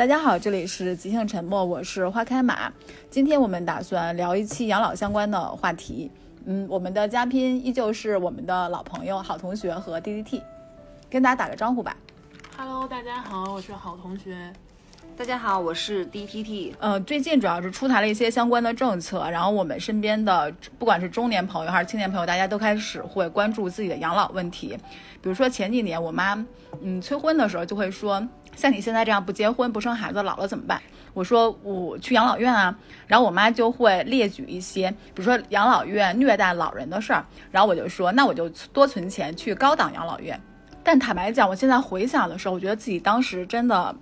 大家好，这里是即兴沉默，我是花开马。今天我们打算聊一期养老相关的话题。嗯，我们的嘉宾依旧是我们的老朋友、好同学和 D D T，跟大家打个招呼吧。Hello，大家好，我是好同学。大家好，我是 DTT。呃，最近主要是出台了一些相关的政策，然后我们身边的不管是中年朋友还是青年朋友，大家都开始会关注自己的养老问题。比如说前几年我妈嗯催婚的时候就会说，像你现在这样不结婚不生孩子，老了怎么办？我说我去养老院啊，然后我妈就会列举一些，比如说养老院虐待老人的事儿，然后我就说那我就多存钱去高档养老院。但坦白讲，我现在回想的时候，我觉得自己当时真的。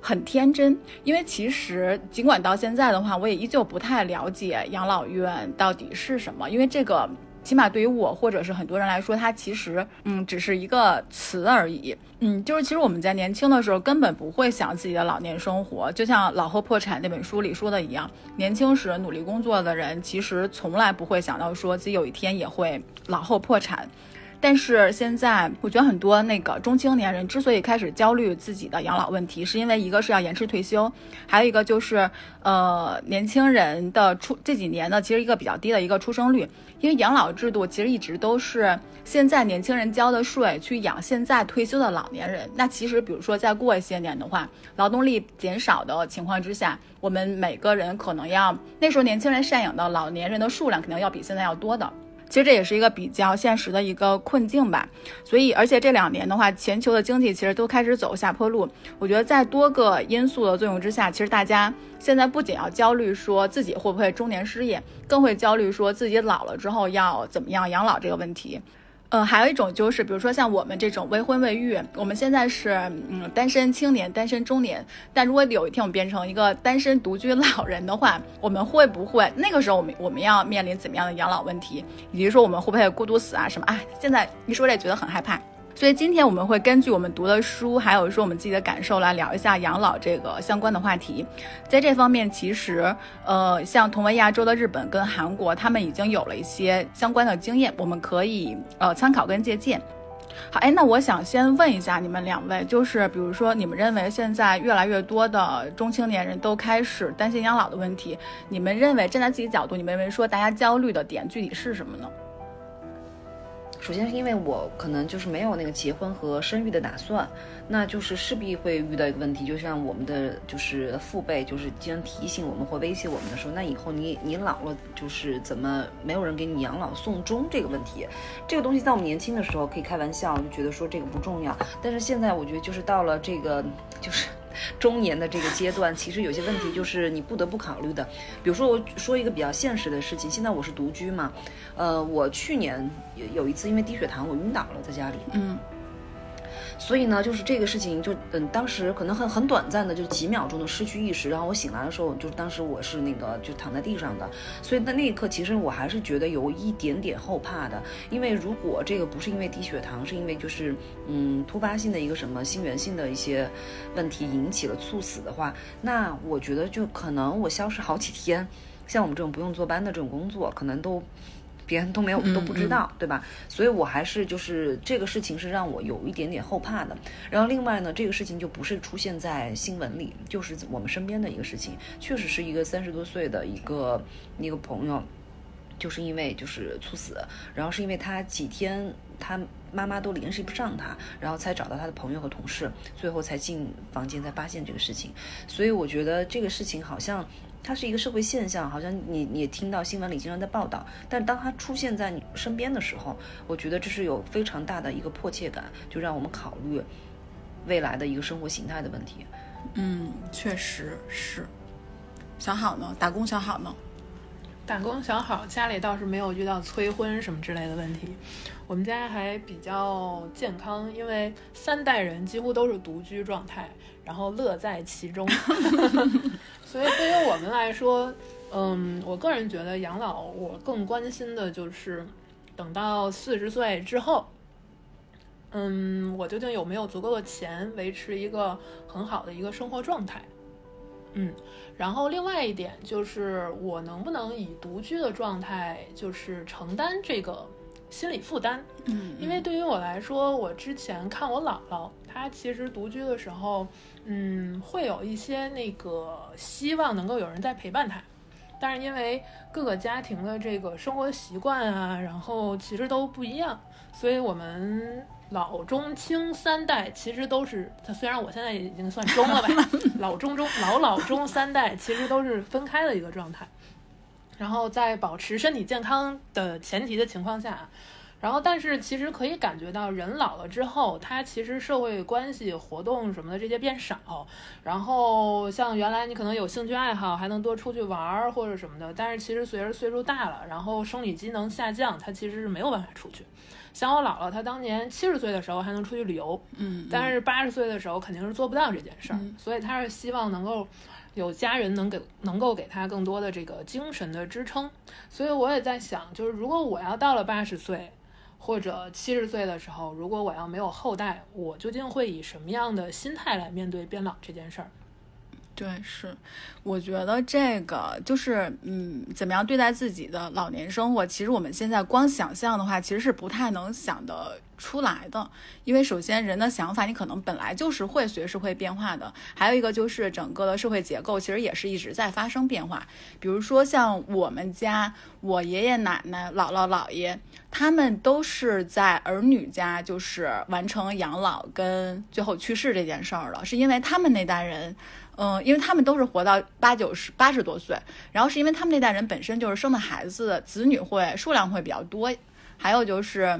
很天真，因为其实尽管到现在的话，我也依旧不太了解养老院到底是什么，因为这个起码对于我或者是很多人来说，它其实嗯只是一个词而已。嗯，就是其实我们在年轻的时候根本不会想自己的老年生活，就像《老后破产》那本书里说的一样，年轻时努力工作的人其实从来不会想到说自己有一天也会老后破产。但是现在，我觉得很多那个中青年人之所以开始焦虑自己的养老问题，是因为一个是要延迟退休，还有一个就是，呃，年轻人的出这几年呢，其实一个比较低的一个出生率，因为养老制度其实一直都是现在年轻人交的税去养现在退休的老年人。那其实，比如说再过一些年的话，劳动力减少的情况之下，我们每个人可能要那时候年轻人赡养的老年人的数量肯定要比现在要多的。其实这也是一个比较现实的一个困境吧，所以而且这两年的话，全球的经济其实都开始走下坡路。我觉得在多个因素的作用之下，其实大家现在不仅要焦虑说自己会不会中年失业，更会焦虑说自己老了之后要怎么样养老这个问题。嗯，还有一种就是，比如说像我们这种未婚未育，我们现在是嗯单身青年、单身中年，但如果有一天我们变成一个单身独居老人的话，我们会不会那个时候我们我们要面临怎么样的养老问题，以及说我们会不会孤独死啊什么？哎，现在一说这觉得很害怕。所以今天我们会根据我们读的书，还有说我们自己的感受来聊一下养老这个相关的话题。在这方面，其实呃，像同为亚洲的日本跟韩国，他们已经有了一些相关的经验，我们可以呃参考跟借鉴。好，哎，那我想先问一下你们两位，就是比如说你们认为现在越来越多的中青年人都开始担心养老的问题，你们认为站在自己角度，你们认为说大家焦虑的点具体是什么呢？首先是因为我可能就是没有那个结婚和生育的打算，那就是势必会遇到一个问题，就像我们的就是父辈就是经常提醒我们或威胁我们的说，那以后你你老了就是怎么没有人给你养老送终这个问题，这个东西在我们年轻的时候可以开玩笑，就觉得说这个不重要，但是现在我觉得就是到了这个就是。中年的这个阶段，其实有些问题就是你不得不考虑的。比如说，我说一个比较现实的事情，现在我是独居嘛，呃，我去年有有一次因为低血糖我晕倒了在家里，嗯，所以呢，就是这个事情就嗯，当时可能很很短暂的，就几秒钟的失去意识，然后我醒来的时候，就当时我是那个就躺在地上的，所以在那一刻，其实我还是觉得有一点点后怕的，因为如果这个不是因为低血糖，是因为就是嗯突发性的一个什么心源性的一些问题引起了猝死的话，那我觉得就可能我消失好几天，像我们这种不用坐班的这种工作，可能都。别人都没有都不知道，对吧？所以我还是就是这个事情是让我有一点点后怕的。然后另外呢，这个事情就不是出现在新闻里，就是我们身边的一个事情，确实是一个三十多岁的一个一个朋友，就是因为就是猝死，然后是因为他几天他妈妈都联系不上他，然后才找到他的朋友和同事，最后才进房间才发现这个事情。所以我觉得这个事情好像。它是一个社会现象，好像你你也听到新闻里经常在报道，但当它出现在你身边的时候，我觉得这是有非常大的一个迫切感，就让我们考虑未来的一个生活形态的问题。嗯，确实是。想好呢？打工想好呢？打工想好家里倒是没有遇到催婚什么之类的问题，我们家还比较健康，因为三代人几乎都是独居状态，然后乐在其中。所以对于我们来说，嗯，我个人觉得养老，我更关心的就是等到四十岁之后，嗯，我究竟有没有足够的钱维持一个很好的一个生活状态？嗯，然后另外一点就是我能不能以独居的状态，就是承担这个心理负担。嗯，因为对于我来说，我之前看我姥姥，她其实独居的时候，嗯，会有一些那个希望能够有人在陪伴他，但是因为各个家庭的这个生活习惯啊，然后其实都不一样，所以我们老中青三代其实都是，虽然我现在已经算中了吧，老中中老老中三代其实都是分开的一个状态。然后在保持身体健康的前提的情况下，然后但是其实可以感觉到人老了之后，他其实社会关系活动什么的这些变少。然后像原来你可能有兴趣爱好，还能多出去玩儿或者什么的，但是其实随着岁数大了，然后生理机能下降，他其实是没有办法出去。像我姥姥，她当年七十岁的时候还能出去旅游，嗯，但是八十岁的时候肯定是做不到这件事儿，嗯所以她是希望能够有家人能给能够给她更多的这个精神的支撑。所以我也在想，就是如果我要到了八十岁或者七十岁的时候，如果我要没有后代，我究竟会以什么样的心态来面对变老这件事儿？对，是，我觉得这个就是，嗯，怎么样对待自己的老年生活，其实我们现在光想象的话，其实是不太能想得出来的。因为首先人的想法，你可能本来就是会随时会变化的，还有一个就是整个的社会结构，其实也是一直在发生变化。比如说像我们家，我爷爷奶奶、姥姥姥爷，他们都是在儿女家，就是完成养老跟最后去世这件事儿了，是因为他们那代人。嗯，因为他们都是活到八九十、八十多岁，然后是因为他们那代人本身就是生的孩子子女会数量会比较多，还有就是，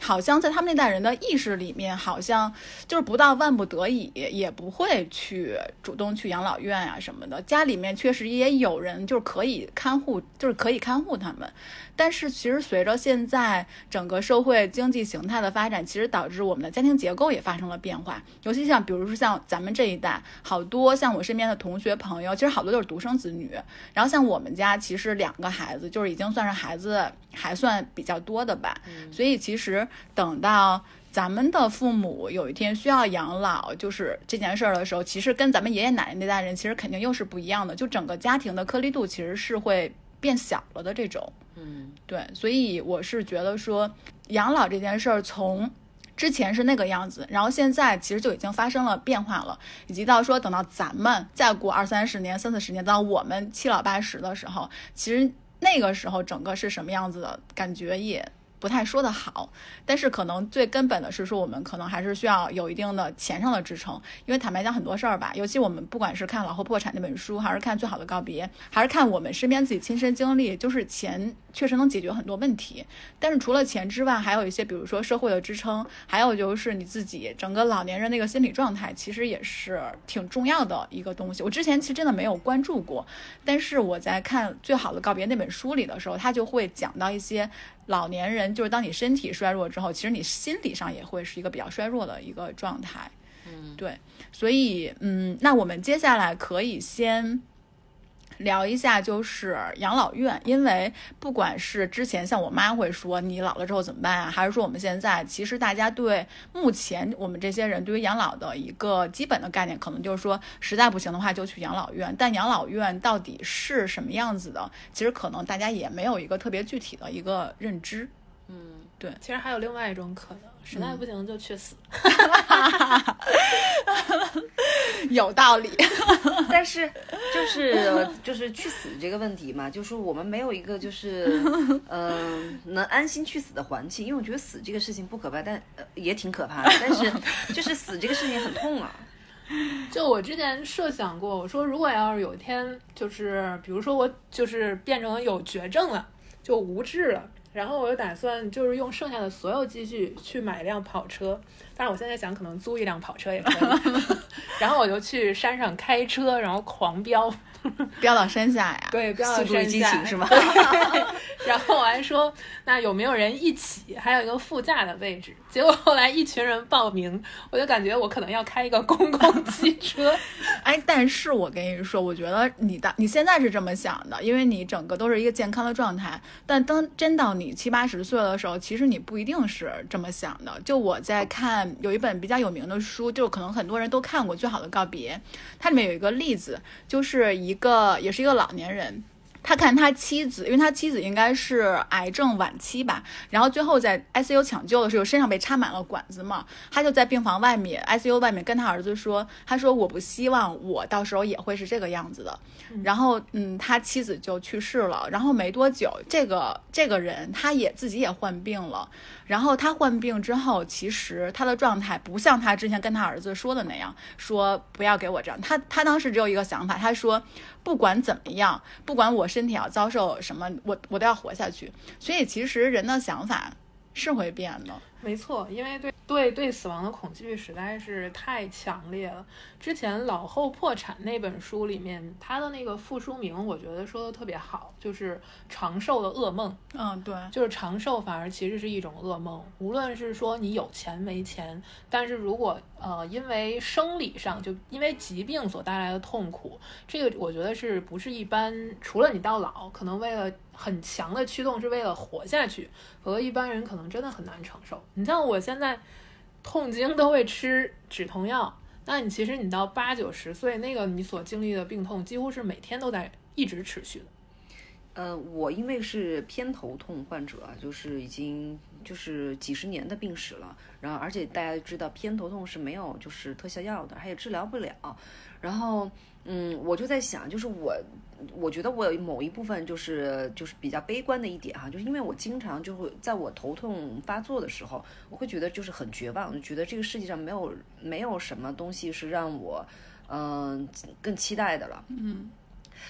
好像在他们那代人的意识里面，好像就是不到万不得已也不会去主动去养老院啊、什么的。家里面确实也有人就是可以看护，就是可以看护他们，但是其实随着现在整个社会经济形态的发展，其实导致我们的家庭结构也发生了变化。尤其像比如说像咱们这一代，好多像我身边的同学朋友，其实好多都是独生子女。然后像我们家其实两个孩子，就是已经算是孩子还算比较多的吧。所以其实等到。咱们的父母有一天需要养老，就是这件事儿的时候，其实跟咱们爷爷奶奶那代人其实肯定又是不一样的，就整个家庭的颗粒度其实是会变小了的这种。嗯，对，所以我是觉得说，养老这件事儿从之前是那个样子，然后现在其实就已经发生了变化了，以及到说等到咱们再过二三十年、三四十年，到我们七老八十的时候，其实那个时候整个是什么样子的感觉也。不太说得好，但是可能最根本的是说，我们可能还是需要有一定的钱上的支撑，因为坦白讲很多事儿吧，尤其我们不管是看《老后破产》那本书，还是看《最好的告别》，还是看我们身边自己亲身经历，就是钱确实能解决很多问题。但是除了钱之外，还有一些，比如说社会的支撑，还有就是你自己整个老年人那个心理状态，其实也是挺重要的一个东西。我之前其实真的没有关注过，但是我在看《最好的告别》那本书里的时候，他就会讲到一些。老年人就是当你身体衰弱之后，其实你心理上也会是一个比较衰弱的一个状态。嗯，对，所以嗯，那我们接下来可以先聊一下，就是养老院，因为不管是之前像我妈会说你老了之后怎么办啊，还是说我们现在，其实大家对目前我们这些人对于养老的一个基本的概念，可能就是说实在不行的话就去养老院。但养老院到底是什么样子的，其实可能大家也没有一个特别具体的一个认知。嗯，对其实还有另外一种可能，实在不行就去死。有道理。但是就是就是去死这个问题嘛，就是我们没有一个就是嗯、能安心去死的环境，因为我觉得死这个事情不可怕，但、呃、也挺可怕的，但是 就是死这个事情很痛啊。就我之前设想过，我说如果要是有一天，就是比如说我就是变成有绝症了，就无治了，然后我就打算就是用剩下的所有积蓄去买一辆跑车，但是我现在想可能租一辆跑车也可以，然后我就去山上开车，然后狂飙，飙到山下呀？对，飙到山下激情是吗？然后我还说，那有没有人一起？还有一个副驾的位置。结果后来一群人报名，我就感觉我可能要开一个公共汽车。哎，但是我跟你说，我觉得你的你现在是这么想的，因为你整个都是一个健康的状态。但当真到你七八十岁的时候，其实你不一定是这么想的。就我在看有一本比较有名的书，就可能很多人都看过《最好的告别》，它里面有一个例子，就是一个也是一个老年人。他看他妻子，因为他妻子应该是癌症晚期吧，然后最后在 ICU 抢救的时候，身上被插满了管子嘛，他就在病房外面 ICU 外面跟他儿子说，他说我不希望我到时候也会是这个样子的。然后，嗯，他妻子就去世了，然后没多久，这个这个人他也自己也患病了。然后他患病之后，其实他的状态不像他之前跟他儿子说的那样，说不要给我这样。他他当时只有一个想法，他说不管怎么样，不管我身体要遭受什么，我我都要活下去。所以其实人的想法是会变的。没错，因为对对对死亡的恐惧实在是太强烈了。之前《老后破产》那本书里面，它的那个副书名，我觉得说的特别好，就是长寿的噩梦。嗯，对，就是长寿反而其实是一种噩梦。无论是说你有钱没钱，但是如果呃因为生理上就因为疾病所带来的痛苦，这个我觉得是不是一般？除了你到老，可能为了很强的驱动是为了活下去，否则一般人可能真的很难承受。你像我现在痛经都会吃止痛药，那你其实你到八九十岁，那个你所经历的病痛几乎是每天都在一直持续的。呃，我因为是偏头痛患者，就是已经就是几十年的病史了，然后而且大家知道偏头痛是没有就是特效药的，还也治疗不了，然后。嗯，我就在想，就是我，我觉得我有某一部分就是就是比较悲观的一点哈，就是因为我经常就会在我头痛发作的时候，我会觉得就是很绝望，就觉得这个世界上没有没有什么东西是让我嗯更期待的了。嗯，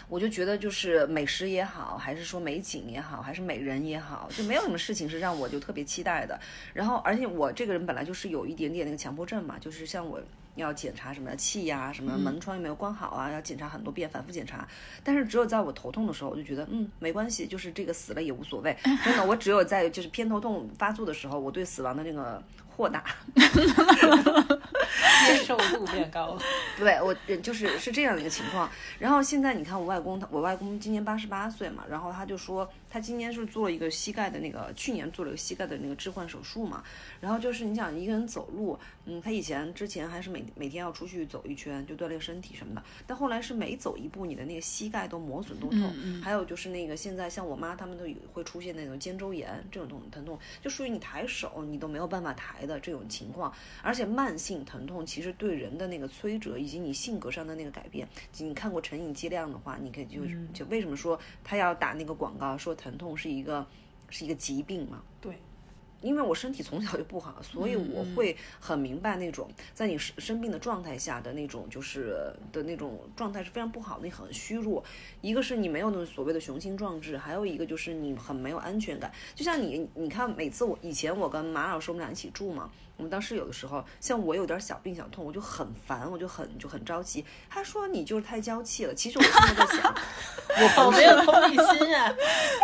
我就觉得就是美食也好，还是说美景也好，还是美人也好，就没有什么事情是让我就特别期待的。然后，而且我这个人本来就是有一点点那个强迫症嘛，就是像我。要检查什么气呀，什么门窗有没有关好啊？要检查很多遍，反复检查。但是只有在我头痛的时候，我就觉得嗯没关系，就是这个死了也无所谓。真的，我只有在就是偏头痛发作的时候，我对死亡的那个豁达，接受度变高了。对我就是是这样的一个情况。然后现在你看我外公，他我外公今年八十八岁嘛，然后他就说。他今年是做了一个膝盖的那个，去年做了一个膝盖的那个置换手术嘛。然后就是你想一个人走路，嗯，他以前之前还是每每天要出去走一圈，就锻炼身体什么的。但后来是每走一步，你的那个膝盖都磨损都痛。还有就是那个现在像我妈他们都会出现那种肩周炎这种痛疼痛，就属于你抬手你都没有办法抬的这种情况。而且慢性疼痛其实对人的那个摧折以及你性格上的那个改变，你看过《成瘾剂量》的话，你可以就就为什么说他要打那个广告说。疼痛是一个是一个疾病嘛？对，因为我身体从小就不好，所以我会很明白那种在你生生病的状态下的那种就是的那种状态是非常不好的，你很虚弱。一个是你没有那种所谓的雄心壮志，还有一个就是你很没有安全感。就像你，你看每次我以前我跟马老师我们俩一起住嘛。我们当时有的时候，像我有点小病小痛，我就很烦，我就很就很着急。他说你就是太娇气了。其实我现在在想，我没有同理心啊，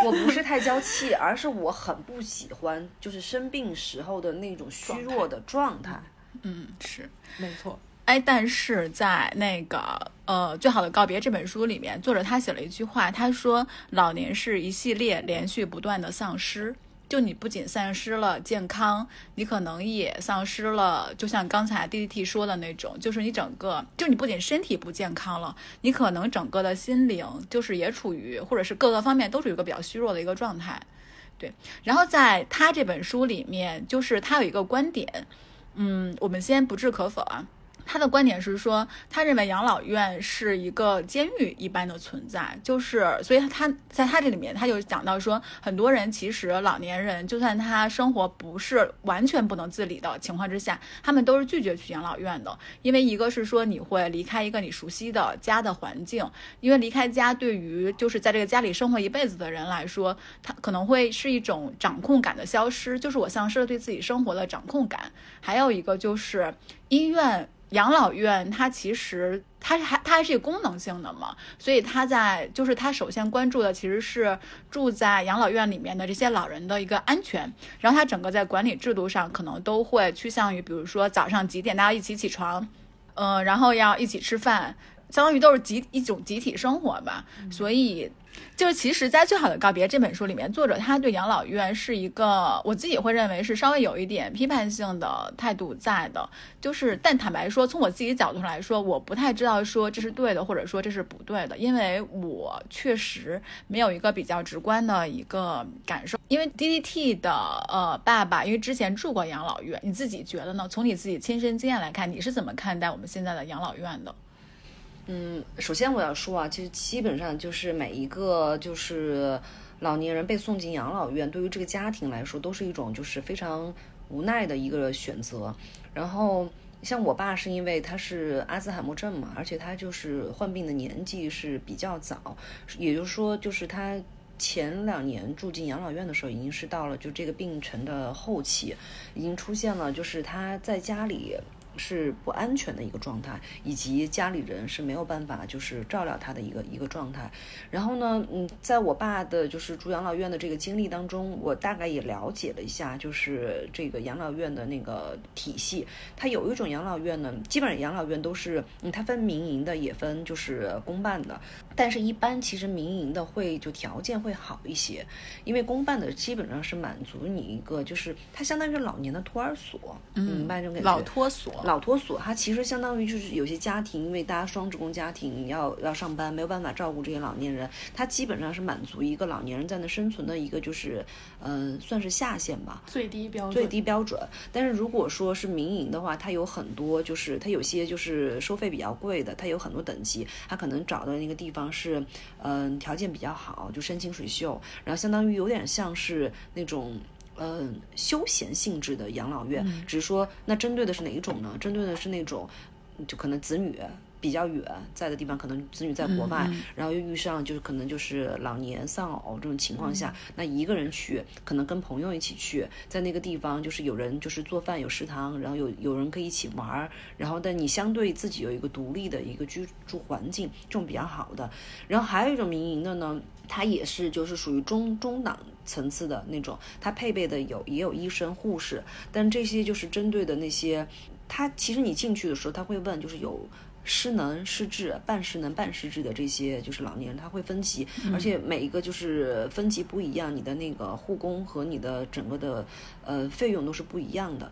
我不是太娇气，而是我很不喜欢就是生病时候的那种虚弱的状态。嗯，是没错。哎，但是在那个呃《最好的告别》这本书里面，作者他写了一句话，他说老年是一系列连续不断的丧失。就你不仅丧失了健康，你可能也丧失了，就像刚才 D D T 说的那种，就是你整个，就你不仅身体不健康了，你可能整个的心灵就是也处于，或者是各个方面都处于一个比较虚弱的一个状态。对，然后在他这本书里面，就是他有一个观点，嗯，我们先不置可否啊。他的观点是说，他认为养老院是一个监狱一般的存在，就是所以他在他这里面，他就讲到说，很多人其实老年人，就算他生活不是完全不能自理的情况之下，他们都是拒绝去养老院的，因为一个是说你会离开一个你熟悉的家的环境，因为离开家对于就是在这个家里生活一辈子的人来说，他可能会是一种掌控感的消失，就是我丧失了对自己生活的掌控感，还有一个就是医院。养老院它其实它还它还是一个功能性的嘛，所以它在就是它首先关注的其实是住在养老院里面的这些老人的一个安全，然后它整个在管理制度上可能都会趋向于，比如说早上几点大家一起起床，嗯，然后要一起吃饭，相当于都是集一种集体生活吧，所以就是其实，在《最好的告别》这本书里面，作者他对养老院是一个，我自己会认为是稍微有一点批判性的态度在的。就是，但坦白说，从我自己角度上来说，我不太知道说这是对的，或者说这是不对的，因为我确实没有一个比较直观的一个感受。因为 D D T 的呃爸爸，因为之前住过养老院，你自己觉得呢？从你自己亲身经验来看，你是怎么看待我们现在的养老院的？嗯，首先我要说啊，其实基本上就是每一个就是老年人被送进养老院，对于这个家庭来说都是一种就是非常无奈的一个选择。然后像我爸是因为他是阿兹海默症嘛，而且他就是患病的年纪是比较早，也就是说就是他前两年住进养老院的时候，已经是到了就这个病程的后期，已经出现了就是他在家里。是不安全的一个状态，以及家里人是没有办法就是照料他的一个一个状态。然后呢，嗯，在我爸的就是住养老院的这个经历当中，我大概也了解了一下，就是这个养老院的那个体系。它有一种养老院呢，基本上养老院都是，嗯，它分民营的，也分就是公办的。但是，一般其实民营的会就条件会好一些，因为公办的基本上是满足你一个，就是它相当于老年的托儿所，明白这种感觉？老托所。老托所，它其实相当于就是有些家庭，因为大家双职工家庭要要上班，没有办法照顾这些老年人，它基本上是满足一个老年人在那生存的一个就是，嗯，算是下限吧，最低标准。最低标准。但是如果说是民营的话，它有很多就是它有些就是收费比较贵的，它有很多等级，它可能找的那个地方是，嗯，条件比较好，就山清水秀，然后相当于有点像是那种。嗯，休闲性质的养老院，只是说那针对的是哪一种呢？针对的是那种，就可能子女比较远在的地方，可能子女在国外，然后又遇上就是可能就是老年丧偶这种情况下，那一个人去，可能跟朋友一起去，在那个地方就是有人就是做饭有食堂，然后有有人可以一起玩儿，然后但你相对自己有一个独立的一个居住环境，这种比较好的。然后还有一种民营的呢。它也是就是属于中中档层次的那种，它配备的有也有医生护士，但这些就是针对的那些，他其实你进去的时候，他会问就是有失能失智、半失能半失智的这些就是老年人，他会分级，而且每一个就是分级不一样，你的那个护工和你的整个的呃费用都是不一样的。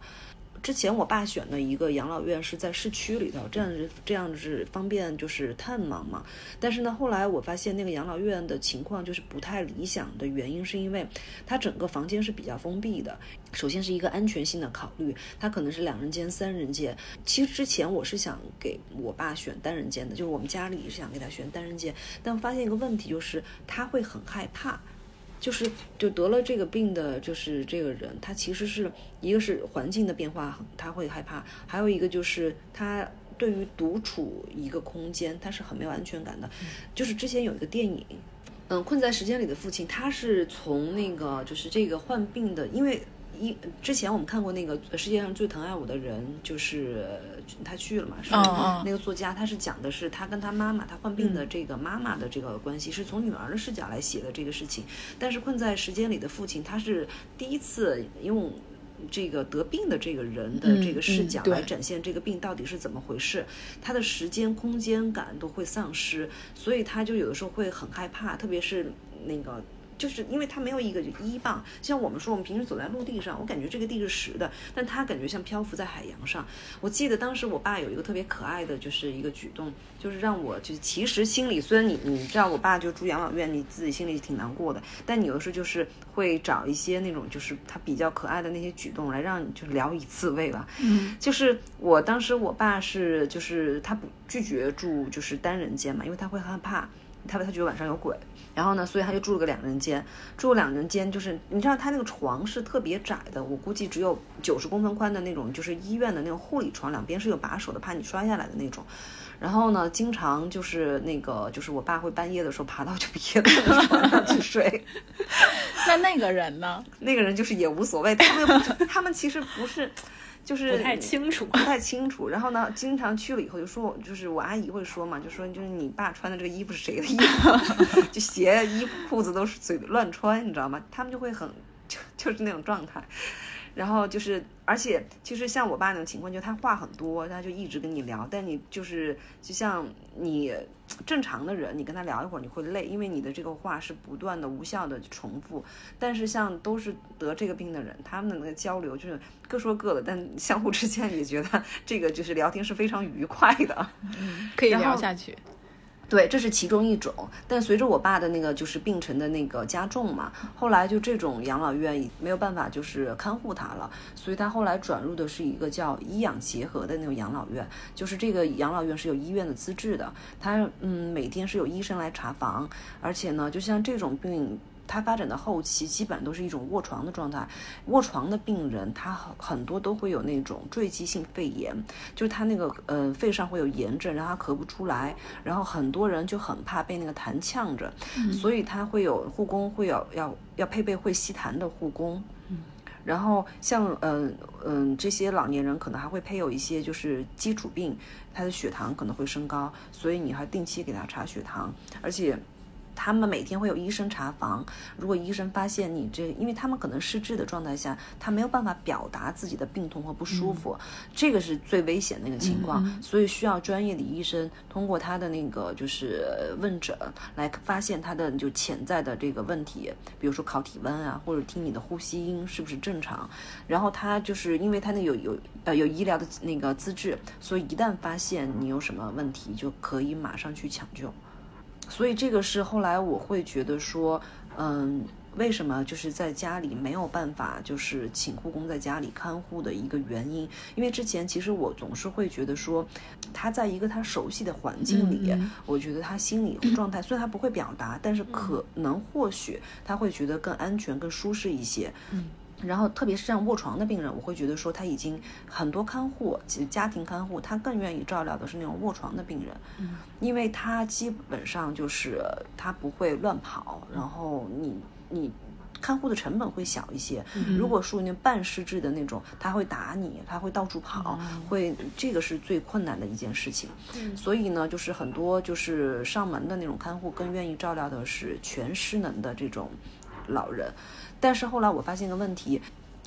之前我爸选的一个养老院是在市区里头，这样是这样是方便就是探望嘛。但是呢，后来我发现那个养老院的情况就是不太理想的原因，是因为它整个房间是比较封闭的。首先是一个安全性的考虑，它可能是两人间、三人间。其实之前我是想给我爸选单人间的，就是我们家里是想给他选单人间，但发现一个问题就是他会很害怕。就是就得了这个病的，就是这个人，他其实是一个是环境的变化，他会害怕；还有一个就是他对于独处一个空间，他是很没有安全感的。就是之前有一个电影，嗯，《困在时间里的父亲》，他是从那个就是这个患病的，因为。一之前我们看过那个世界上最疼爱我的人，就是他去了嘛，是那个作家，他是讲的是他跟他妈妈，他患病的这个妈妈的这个关系，是从女儿的视角来写的这个事情。但是困在时间里的父亲，他是第一次用这个得病的这个人的这个视角来展现这个病到底是怎么回事，他的时间空间感都会丧失，所以他就有的时候会很害怕，特别是那个。就是因为它没有一个依傍，像我们说我们平时走在陆地上，我感觉这个地是实的，但他感觉像漂浮在海洋上。我记得当时我爸有一个特别可爱的就是一个举动，就是让我就其实心里虽然你你知道我爸就住养老院，你自己心里挺难过的，但你有的时候就是会找一些那种就是他比较可爱的那些举动来让你就聊以自慰吧。嗯，就是我当时我爸是就是他不拒绝住就是单人间嘛，因为他会害怕，他他觉得晚上有鬼。然后呢，所以他就住了个两人间，住了两人间就是你知道他那个床是特别窄的，我估计只有九十公分宽的那种，就是医院的那种护理床，两边是有把手的，怕你摔下来的那种。然后呢，经常就是那个就是我爸会半夜的时候爬到就别的床上去睡。那那个人呢？那个人就是也无所谓，他们他们其实不是。就是不太清楚，不太清楚。然后呢，经常去了以后就说，就是我阿姨会说嘛，就说就是你爸穿的这个衣服是谁的衣服？就鞋、衣服、裤子都是随乱穿，你知道吗？他们就会很就就是那种状态。然后就是，而且其实像我爸那种情况，就他话很多，他就一直跟你聊，但你就是就像你正常的人，你跟他聊一会儿你会累，因为你的这个话是不断的无效的重复。但是像都是得这个病的人，他们的那个交流就是各说各的，但相互之间也觉得这个就是聊天是非常愉快的。可以聊下去。对，这是其中一种。但随着我爸的那个就是病程的那个加重嘛，后来就这种养老院没有办法就是看护他了，所以他后来转入的是一个叫医养结合的那种养老院，就是这个养老院是有医院的资质的，他嗯每天是有医生来查房，而且呢，就像这种病。它发展的后期，基本上都是一种卧床的状态。卧床的病人，他很很多都会有那种坠积性肺炎，就是他那个呃肺上会有炎症，然后他咳不出来，然后很多人就很怕被那个痰呛着，所以他会有护工会有要要配备会吸痰的护工。然后像嗯嗯这些老年人可能还会配有一些就是基础病，他的血糖可能会升高，所以你还定期给他查血糖，而且。他们每天会有医生查房，如果医生发现你这，因为他们可能失智的状态下，他没有办法表达自己的病痛和不舒服，这个是最危险的一个情况，所以需要专业的医生通过他的那个就是问诊来发现他的就潜在的这个问题，比如说考体温啊，或者听你的呼吸音是不是正常，然后他就是因为他那有有呃有医疗的那个资质，所以一旦发现你有什么问题，就可以马上去抢救。所以这个是后来我会觉得说，嗯，为什么就是在家里没有办法就是请护工在家里看护的一个原因？因为之前其实我总是会觉得说，他在一个他熟悉的环境里，我觉得他心理状态虽然他不会表达，但是可能或许他会觉得更安全、更舒适一些。嗯。然后，特别是像卧床的病人，我会觉得说他已经很多看护，其实家庭看护，他更愿意照料的是那种卧床的病人，嗯，因为他基本上就是他不会乱跑，然后你你看护的成本会小一些。如果属于那半失智的那种，他会打你，他会到处跑，会这个是最困难的一件事情。嗯所以呢，就是很多就是上门的那种看护，更愿意照料的是全失能的这种老人。但是后来我发现个问题，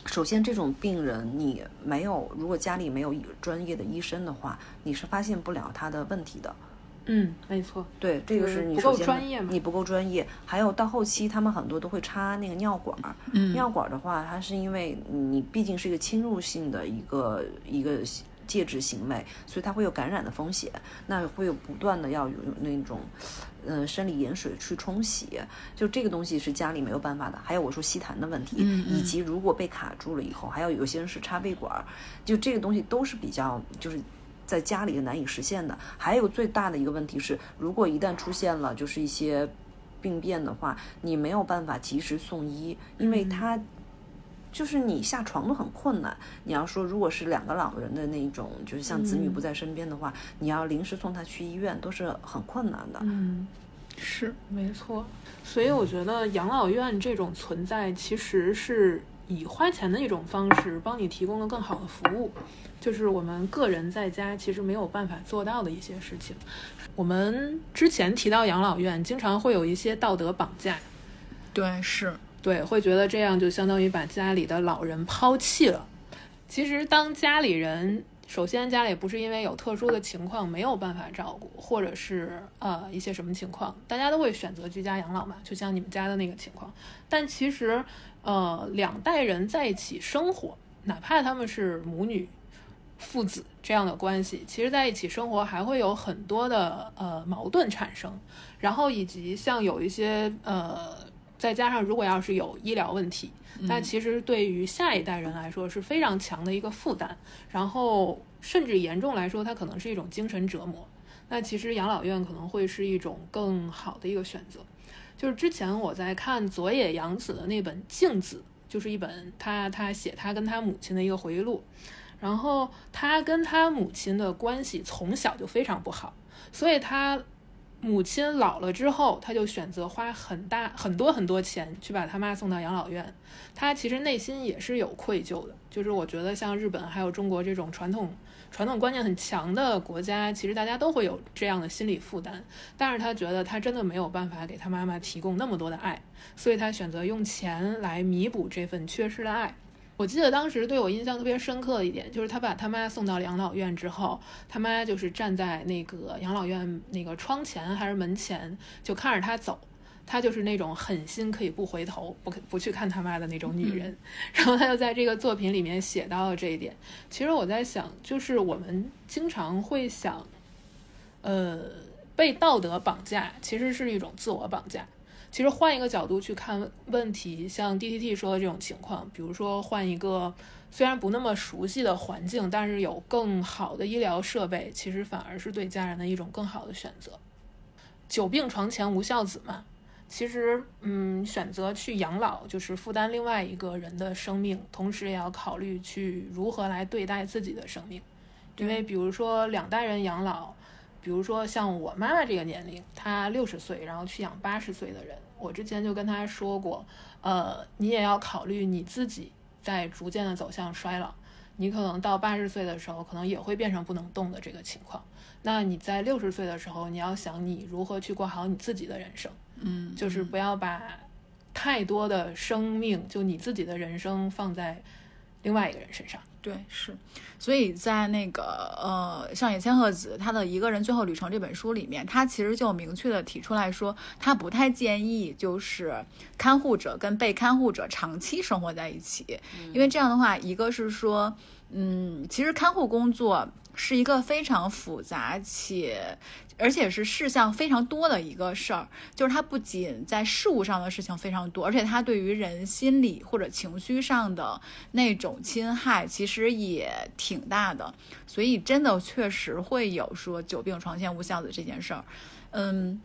首先这种病人你没有，如果家里没有专业的医生的话，你是发现不了他的问题的。嗯，没错，对，这个是你不够首先专业嘛你不够专业。还有到后期，他们很多都会插那个尿管儿。嗯尿管儿的话，它是因为你毕竟是一个侵入性的一个一个介质行为，所以它会有感染的风险。那会有不断的要有那种，呃，生理盐水去冲洗，就这个东西是家里没有办法的。还有我说吸痰的问题，嗯嗯以及如果被卡住了以后，还有有些人是插胃管儿，就这个东西都是比较就是。在家里难以实现的，还有最大的一个问题是，如果一旦出现了就是一些病变的话，你没有办法及时送医，因为它就是你下床都很困难。你要说如果是两个老人的那种，就是像子女不在身边的话，你要临时送他去医院都是很困难的。嗯，是没错。所以我觉得养老院这种存在，其实是以花钱的一种方式，帮你提供了更好的服务，就是我们个人在家其实没有办法做到的一些事情。我们之前提到养老院，经常会有一些道德绑架，对是，对，会觉得这样就相当于把家里的老人抛弃了。其实，当家里人首先家里不是因为有特殊的情况没有办法照顾，或者是呃一些什么情况，大家都会选择居家养老嘛，就像你们家的那个情况。但其实，呃，两代人在一起生活，哪怕他们是母女、父子这样的关系，其实在一起生活还会有很多的呃矛盾产生，然后以及像有一些呃，再加上如果要是有医疗问题，那其实对于下一代人来说是非常强的一个负担，然后甚至严重来说，它可能是一种精神折磨。那其实养老院可能会是一种更好的一个选择。就是之前我在看佐野洋子的那本《镜子》，就是一本他他写他跟他母亲的一个回忆录，然后他跟他母亲的关系从小就非常不好，所以他母亲老了之后，他就选择花很大很多很多钱去把他妈送到养老院。他其实内心也是有愧疚的，就是我觉得像日本还有中国这种传统传统观念很强的国家，其实大家都会有这样的心理负担。但是他觉得他真的没有办法给他妈妈提供那么多的爱，所以他选择用钱来弥补这份缺失的爱。我记得当时对我印象特别深刻的一点，就是他把他妈送到养老院之后，他妈就是站在那个养老院那个窗前还是门前，就看着他走。她就是那种狠心可以不回头、不不去看他妈的那种女人。然后她就在这个作品里面写到了这一点。其实我在想，就是我们经常会想，呃，被道德绑架其实是一种自我绑架。其实换一个角度去看问题，像 D T T 说的这种情况，比如说换一个虽然不那么熟悉的环境，但是有更好的医疗设备，其实反而是对家人的一种更好的选择。久病床前无孝子嘛，其实嗯，选择去养老就是负担另外一个人的生命，同时也要考虑去如何来对待自己的生命，因为比如说两代人养老，比如说像我妈妈这个年龄，她六十岁，然后去养八十岁的人。我之前就跟她说过，呃，你也要考虑你自己在逐渐的走向衰老，你可能到八十岁的时候，可能也会变成不能动的这个情况。那你在六十岁的时候，你要想你如何去过好你自己的人生，嗯，就是不要把太多的生命，就你自己的人生放在另外一个人身上。对，是，所以在那个呃上野千鹤子她的《一个人最后旅程》这本书里面，她其实就明确的提出来说，她不太建议就是看护者跟被看护者长期生活在一起，因为这样的话，一个是说，嗯，其实看护工作是一个非常复杂且。而且是事项非常多的一个事儿，就是它不仅在事物上的事情非常多，而且它对于人心理或者情绪上的那种侵害其实也挺大的，所以真的确实会有说久病床前无孝子这件事儿，嗯。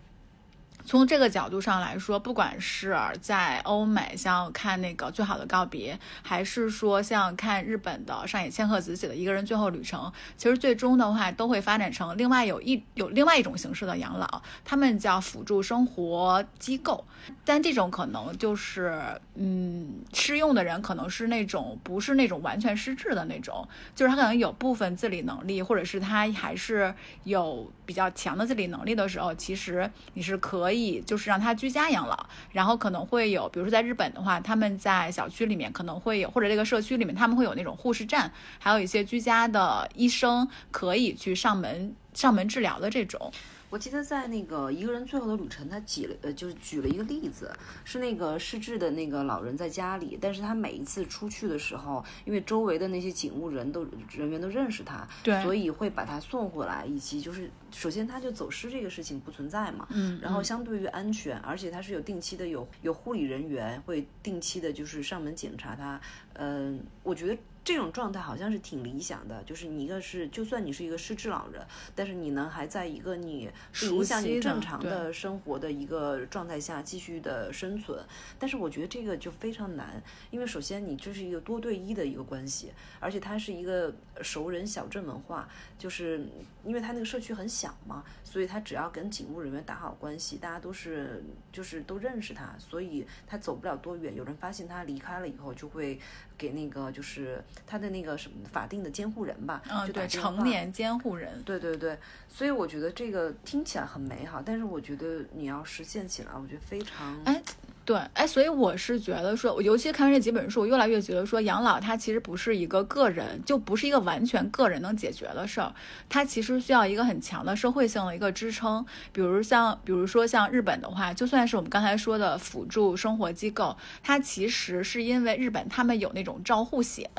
从这个角度上来说，不管是在欧美像看那个《最好的告别》，还是说像看日本的上野千鹤子写的《一个人最后旅程》，其实最终的话都会发展成另外有一有另外一种形式的养老，他们叫辅助生活机构。但这种可能就是，嗯，适用的人可能是那种不是那种完全失智的那种，就是他可能有部分自理能力，或者是他还是有比较强的自理能力的时候，其实你是可以。可以就是让他居家养老，然后可能会有，比如说在日本的话，他们在小区里面可能会有，或者这个社区里面他们会有那种护士站，还有一些居家的医生可以去上门上门治疗的这种。我记得在那个一个人最后的旅程，他举了呃，就是举了一个例子，是那个失智的那个老人在家里，但是他每一次出去的时候，因为周围的那些警务人都人员都认识他，对，所以会把他送回来，以及就是首先他就走失这个事情不存在嘛，嗯，然后相对于安全，而且他是有定期的有有护理人员会定期的就是上门检查他，嗯，我觉得。这种状态好像是挺理想的，就是你一个是，就算你是一个失智老人，但是你呢还在一个你不影响你正常的生活的一个状态下继续的生存。但是我觉得这个就非常难，因为首先你这是一个多对一的一个关系，而且它是一个熟人小镇文化，就是因为它那个社区很小嘛，所以他只要跟警务人员打好关系，大家都是就是都认识他，所以他走不了多远。有人发现他离开了以后，就会给那个就是。他的那个什么法定的监护人吧，嗯，对，成年监护人，对对对，所以我觉得这个听起来很美好，但是我觉得你要实现起来，我觉得非常哎。对，哎，所以我是觉得说，我尤其看完这几本书，我越来越觉得说，养老它其实不是一个个人，就不是一个完全个人能解决的事儿，它其实需要一个很强的社会性的一个支撑。比如像，比如说像日本的话，就算是我们刚才说的辅助生活机构，它其实是因为日本他们有那种照护险。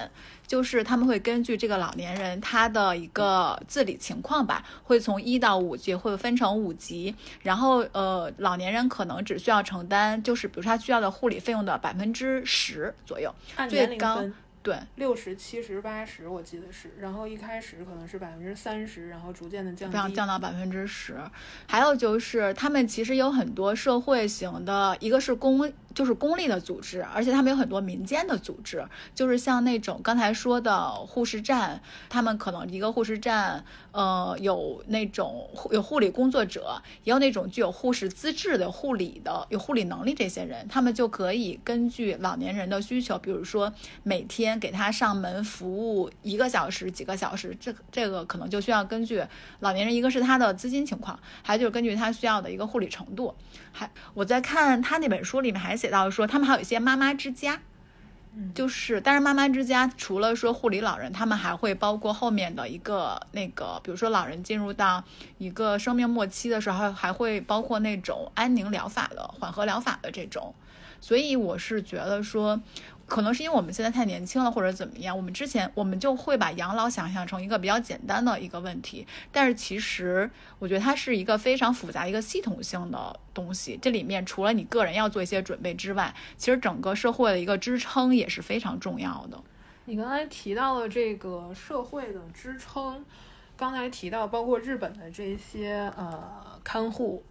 就是他们会根据这个老年人他的一个自理情况吧，会从一到五级会分成五级，然后呃老年人可能只需要承担就是比如说他需要的护理费用的百分之十左右，最高。对，六十七十八十，我记得是。然后一开始可能是百分之三十，然后逐渐的降低，降到百分之十。还有就是，他们其实有很多社会型的，一个是公，就是公立的组织，而且他们有很多民间的组织，就是像那种刚才说的护士站，他们可能一个护士站，呃，有那种有护理工作者，也有那种具有护士资质的护理的，有护理能力这些人，他们就可以根据老年人的需求，比如说每天。给他上门服务一个小时、几个小时，这这个可能就需要根据老年人，一个是他的资金情况，还有就是根据他需要的一个护理程度。还我在看他那本书里面还写到说，他们还有一些妈妈之家，就是，但是妈妈之家除了说护理老人，他们还会包括后面的一个那个，比如说老人进入到一个生命末期的时候，还会包括那种安宁疗法的、缓和疗法的这种。所以我是觉得说，可能是因为我们现在太年轻了，或者怎么样，我们之前我们就会把养老想象成一个比较简单的一个问题，但是其实我觉得它是一个非常复杂、一个系统性的东西。这里面除了你个人要做一些准备之外，其实整个社会的一个支撑也是非常重要的。你刚才提到了这个社会的支撑，刚才提到包括日本的这些呃看护，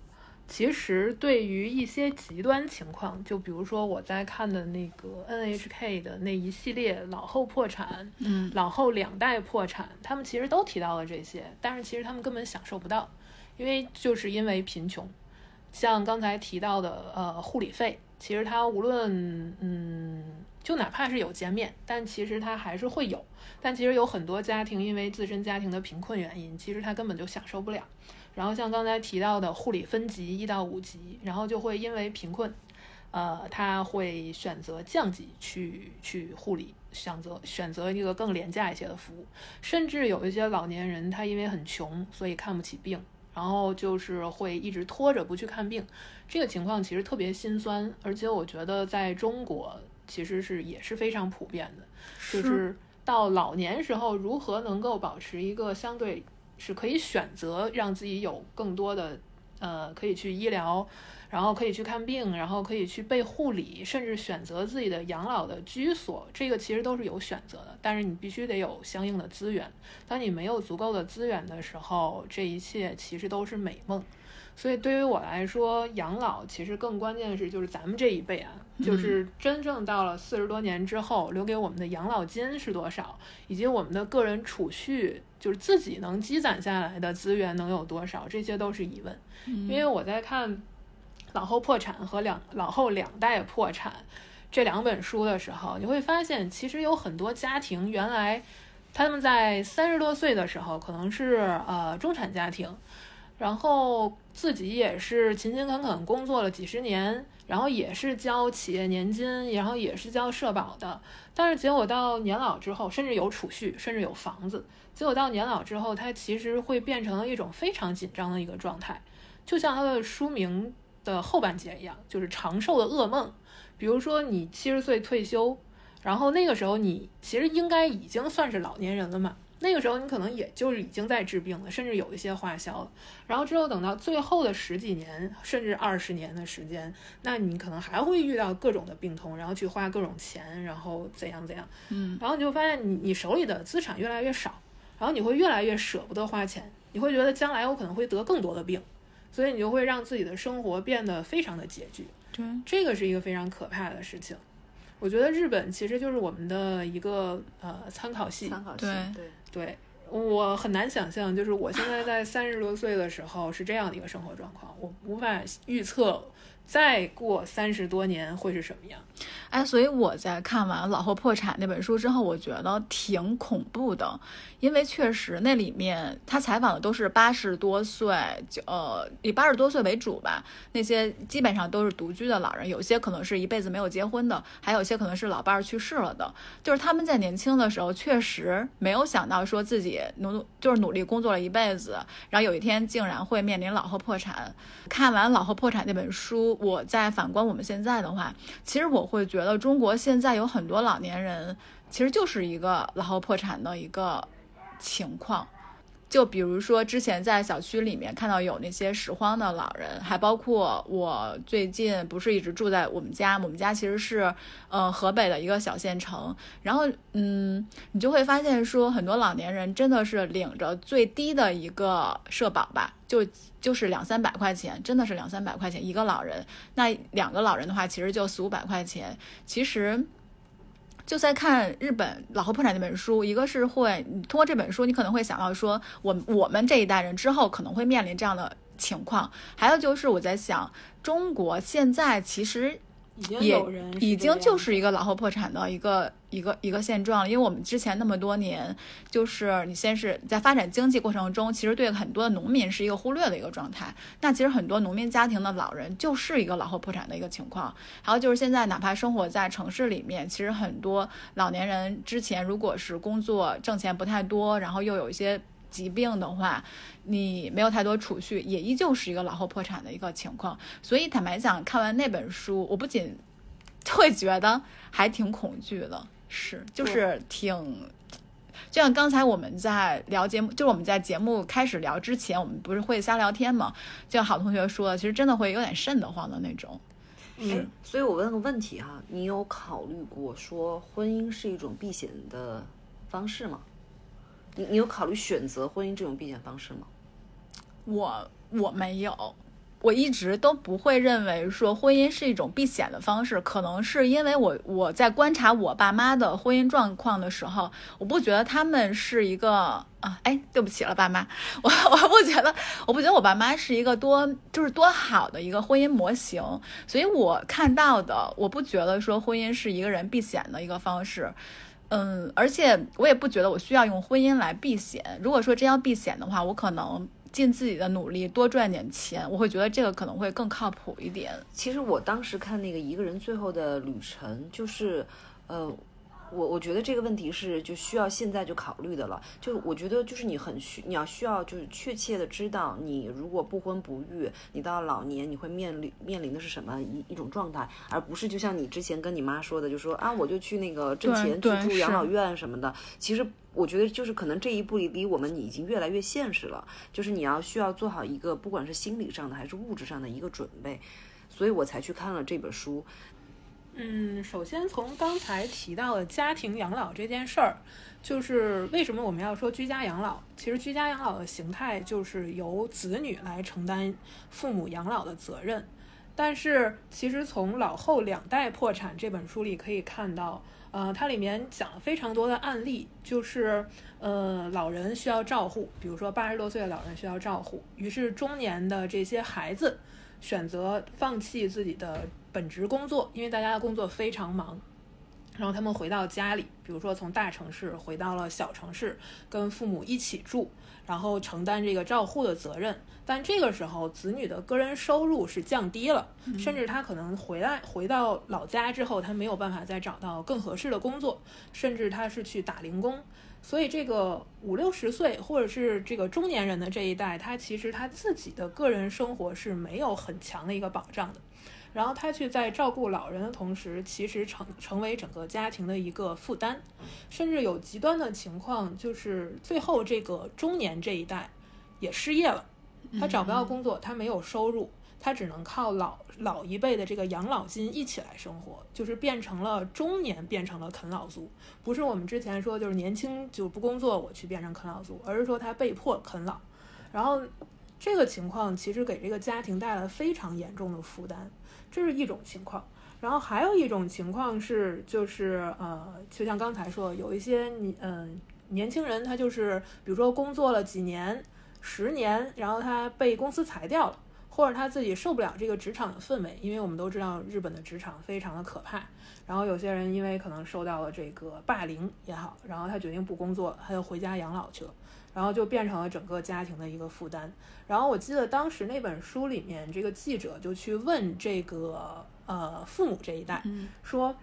其实对于一些极端情况，就比如说我在看的那个 NHK 的那一系列老后破产、嗯老后两代破产，他们其实都提到了这些，但是其实他们根本享受不到，因为就是因为贫穷。像刚才提到的呃护理费，其实它无论嗯，就哪怕是有减免，但其实它还是会有。但其实有很多家庭因为自身家庭的贫困原因，其实他根本就享受不了。然后像刚才提到的护理分级一到五级，然后就会因为贫困，呃，他会选择降级去去护理，选择选择一个更廉价一些的服务。甚至有一些老年人，他因为很穷，所以看不起病，然后就是会一直拖着不去看病。这个情况其实特别心酸，而且我觉得在中国其实是也是非常普遍的，就是到老年时候如何能够保持一个相对是可以选择让自己有更多的呃可以去医疗，然后可以去看病，然后可以去被护理，甚至选择自己的养老的居所，这个其实都是有选择的，但是你必须得有相应的资源。当你没有足够的资源的时候，这一切其实都是美梦。所以对于我来说，养老其实更关键的是，就是咱们这一辈啊，就是真正到了四十多年之后，留给我们的养老金是多少，以及我们的个人储蓄，就是自己能积攒下来的资源能有多少，这些都是疑问。因为我在看《老后破产》和两《老后两代破产》这两本书的时候，你会发现，其实有很多家庭原来他们在三十多岁的时候，可能是呃中产家庭。然后自己也是勤勤恳恳工作了几十年，然后也是交企业年金，然后也是交社保的，但是结果到年老之后，甚至有储蓄，甚至有房子，结果到年老之后，它其实会变成了一种非常紧张的一个状态，就像它的书名的后半截一样，就是长寿的噩梦。比如说你七十岁退休，然后那个时候你其实应该已经算是老年人了嘛。那个时候你可能也就是已经在治病了，甚至有一些花销了。然后之后等到最后的十几年，甚至二十年的时间，那你可能还会遇到各种的病痛，然后去花各种钱，然后怎样怎样。嗯，然后你就发现你你手里的资产越来越少，然后你会越来越舍不得花钱，你会觉得将来我可能会得更多的病，所以你就会让自己的生活变得非常的拮据。对，这个是一个非常可怕的事情。我觉得日本其实就是我们的一个呃参考系，参考系对对。对我很难想象，就是我现在在三十多岁的时候是这样的一个生活状况，我无法预测再过三十多年会是什么样。哎，所以我在看完《老后破产》那本书之后，我觉得挺恐怖的，因为确实那里面他采访的都是八十多岁，就呃以八十多岁为主吧，那些基本上都是独居的老人，有些可能是一辈子没有结婚的，还有些可能是老伴儿去世了的，就是他们在年轻的时候确实没有想到说自己努就是努力工作了一辈子，然后有一天竟然会面临老后破产。看完《老后破产》那本书，我在反观我们现在的话，其实我会觉得中国现在有很多老年人，其实就是一个老后破产的一个情况。就比如说，之前在小区里面看到有那些拾荒的老人，还包括我最近不是一直住在我们家，我们家其实是呃河北的一个小县城，然后嗯，你就会发现说，很多老年人真的是领着最低的一个社保吧，就就是两三百块钱，真的是两三百块钱一个老人，那两个老人的话，其实就四五百块钱，其实。就在看日本《老后破产》那本书，一个是会，通过这本书，你可能会想到说，我我们这一代人之后可能会面临这样的情况。还有就是我在想，中国现在其实也有人已经就是一一个老后破产的一个一个一个现状了。因为我们之前那么多年，就是你先是在发展经济过程中，其实对很多的农民是一个忽略的一个状态。那其实很多农民家庭的老人就是一个老后破产的一个情况。还有就是现在哪怕生活在城市里面，其实很多老年人之前如果是工作挣钱不太多，然后又有一些疾病的话，你没有太多储蓄，也依旧是一个老后破产的一个情况。所以坦白讲，看完那本书，我不仅 会觉得还挺恐惧的，是就是挺。就像刚才我们在聊节目，就是我们在节目开始聊之前，我们不是会瞎聊天嘛？就像好同学说的，其实真的会有点瘆得慌的那种。哎，所以我问个问题哈，你有考虑过说婚姻是一种避险的方式吗？你你有考虑选择婚姻这种避险方式吗？我我没有，我一直都不会认为说婚姻是一种避险的方式。可能是因为我我在观察我爸妈的婚姻状况的时候，我不觉得他们是一个啊，哎，对不起了，爸妈，我我不觉得，我不觉得我爸妈是一个多就是多好的一个婚姻模型。所以我看到的，我不觉得说婚姻是一个人避险的一个方式。嗯，而且我也不觉得我需要用婚姻来避险。如果说真要避险的话，我可能尽自己的努力多赚点钱，我会觉得这个可能会更靠谱一点。其实我当时看那个一个人最后的旅程，就是，呃，我我觉得这个问题是就需要现在就考虑的了。就我觉得就是你很需你要需要就是确切的知道，你如果不婚不育，你到老年你会面临面临的是什么一一种状态，而不是就像你之前跟你妈说的，就说啊我就去那个挣钱去住养老院什么的。其实我觉得就是可能这一步离离我们已经越来越现实了，就是你要需要做好一个不管是心理上的还是物质上的一个准备，所以我才去看了这本书。嗯，首先从刚才提到的家庭养老这件事儿，就是为什么我们要说居家养老？其实居家养老的形态就是由子女来承担父母养老的责任。但是其实从《老后两代破产》这本书里可以看到，呃，它里面讲了非常多的案例，就是呃老人需要照护，比如说八十多岁的老人需要照护，于是中年的这些孩子选择放弃自己的本职工作，因为大家的工作非常忙。然后他们回到家里，比如说从大城市回到了小城市，跟父母一起住，然后承担这个照护的责任。但这个时候，子女的个人收入是降低了，甚至他可能回来回到老家之后，他没有办法再找到更合适的工作，甚至他是去打零工。所以，这个五六十岁或者是这个中年人的这一代，他其实他自己的个人生活是没有很强的一个保障的。然后他去在照顾老人的同时，其实成成为整个家庭的一个负担，甚至有极端的情况，就是最后这个中年这一代也失业了，他找不到工作，他没有收入，他只能靠老老一辈的这个养老金一起来生活，就是变成了中年变成了啃老族，不是我们之前说就是年轻就不工作我去变成啃老族，而是说他被迫啃老，然后这个情况其实给这个家庭带来非常严重的负担。这是一种情况，然后还有一种情况是，就是呃，就像刚才说，有一些你嗯、年轻人，他就是比如说工作了几年、十年，然后他被公司裁掉了，或者他自己受不了这个职场的氛围，因为我们都知道日本的职场非常的可怕。然后有些人因为可能受到了这个霸凌也好，然后他决定不工作，他就回家养老去了。然后就变成了整个家庭的一个负担。然后我记得当时那本书里面，这个记者就去问这个呃父母这一代，说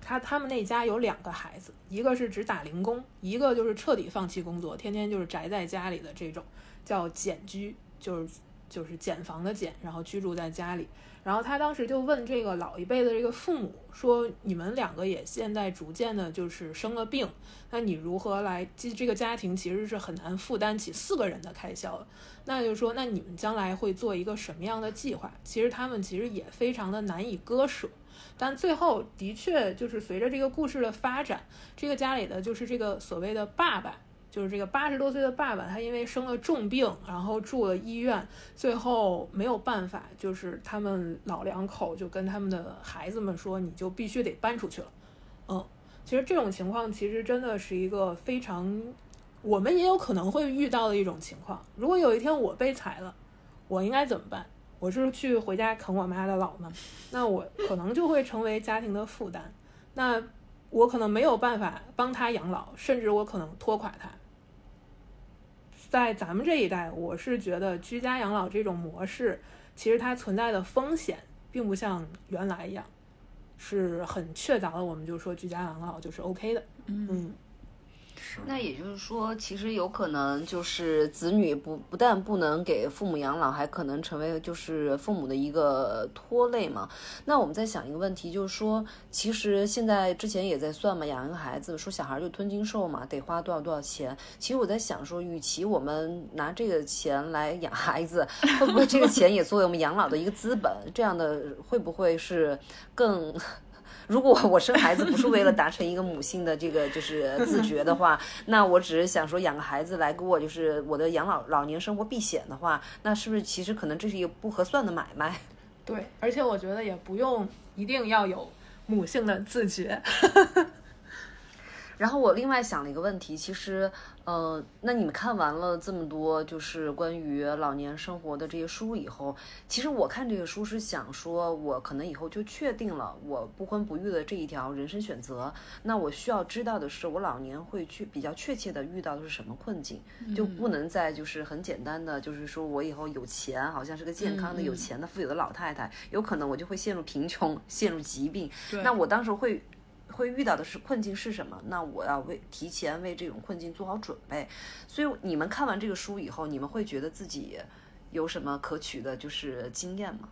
他他们那家有两个孩子，一个是只打零工，一个就是彻底放弃工作，天天就是宅在家里的这种，叫简居，就是就是简房的简，然后居住在家里。然后他当时就问这个老一辈的这个父母说：“你们两个也现在逐渐的就是生了病，那你如何来？这这个家庭其实是很难负担起四个人的开销的。那就是说，那你们将来会做一个什么样的计划？其实他们其实也非常的难以割舍。但最后的确就是随着这个故事的发展，这个家里的就是这个所谓的爸爸。”就是这个八十多岁的爸爸，他因为生了重病，然后住了医院，最后没有办法，就是他们老两口就跟他们的孩子们说，你就必须得搬出去了。嗯，其实这种情况其实真的是一个非常，我们也有可能会遇到的一种情况。如果有一天我被裁了，我应该怎么办？我是去回家啃我妈的老呢，那我可能就会成为家庭的负担。那我可能没有办法帮他养老，甚至我可能拖垮他。在咱们这一代，我是觉得居家养老这种模式，其实它存在的风险，并不像原来一样，是很确凿的。我们就说居家养老就是 OK 的，嗯。那也就是说，其实有可能就是子女不不但不能给父母养老，还可能成为就是父母的一个拖累嘛。那我们在想一个问题，就是说，其实现在之前也在算嘛，养一个孩子，说小孩就吞金兽嘛，得花多少多少钱。其实我在想说，与其我们拿这个钱来养孩子，会不会这个钱也作为我们养老的一个资本？这样的会不会是更？如果我生孩子不是为了达成一个母性的这个就是自觉的话，那我只是想说养个孩子来给我就是我的养老老年生活避险的话，那是不是其实可能这是一个不合算的买卖？对，而且我觉得也不用一定要有母性的自觉。然后我另外想了一个问题，其实，呃，那你们看完了这么多就是关于老年生活的这些书以后，其实我看这个书是想说，我可能以后就确定了我不婚不育的这一条人生选择。那我需要知道的是，我老年会去比较确切的遇到的是什么困境，就不能再就是很简单的就是说我以后有钱，好像是个健康的、有钱的、富有的老太太，有可能我就会陷入贫穷、陷入疾病。那我当时会。会遇到的是困境是什么？那我要为提前为这种困境做好准备。所以你们看完这个书以后，你们会觉得自己有什么可取的就是经验吗？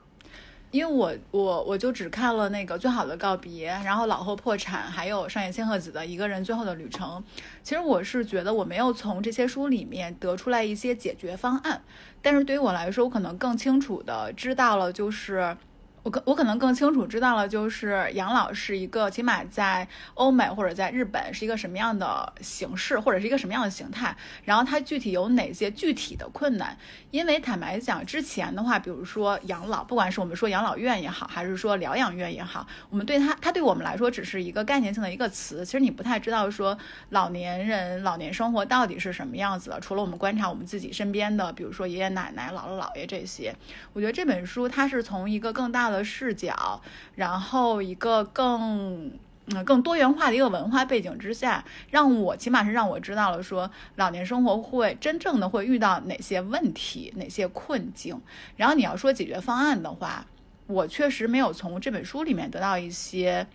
因为我我我就只看了那个最好的告别，然后老后破产，还有上野千鹤子的一个人最后的旅程。其实我是觉得我没有从这些书里面得出来一些解决方案，但是对于我来说，我可能更清楚的知道了就是。我可我可能更清楚知道了，就是养老是一个，起码在欧美或者在日本是一个什么样的形式，或者是一个什么样的形态。然后它具体有哪些具体的困难？因为坦白讲，之前的话，比如说养老，不管是我们说养老院也好，还是说疗养院也好，我们对它，它对我们来说只是一个概念性的一个词。其实你不太知道说老年人老年生活到底是什么样子的。除了我们观察我们自己身边的，比如说爷爷奶奶、姥姥姥爷这些，我觉得这本书它是从一个更大的视角，然后一个更嗯更多元化的一个文化背景之下，让我起码是让我知道了说老年生活会真正的会遇到哪些问题、哪些困境。然后你要说解决方案的话，我确实没有从这本书里面得到一些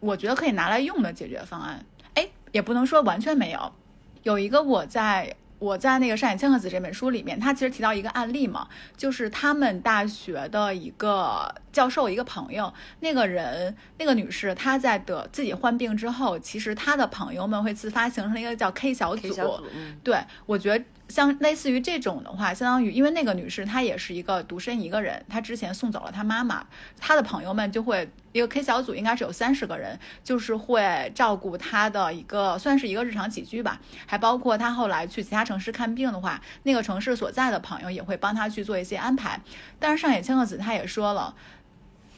我觉得可以拿来用的解决方案。哎，也不能说完全没有，有一个我在。我在那个上野千鹤子这本书里面，他其实提到一个案例嘛，就是他们大学的一个教授一个朋友，那个人那个女士，她在得自己患病之后，其实她的朋友们会自发形成一个叫 K 小组。对，我觉得。像类似于这种的话，相当于因为那个女士她也是一个独身一个人，她之前送走了她妈妈，她的朋友们就会一个 K 小组应该是有三十个人，就是会照顾她的一个算是一个日常起居吧，还包括她后来去其他城市看病的话，那个城市所在的朋友也会帮她去做一些安排。但是上野千鹤子她也说了。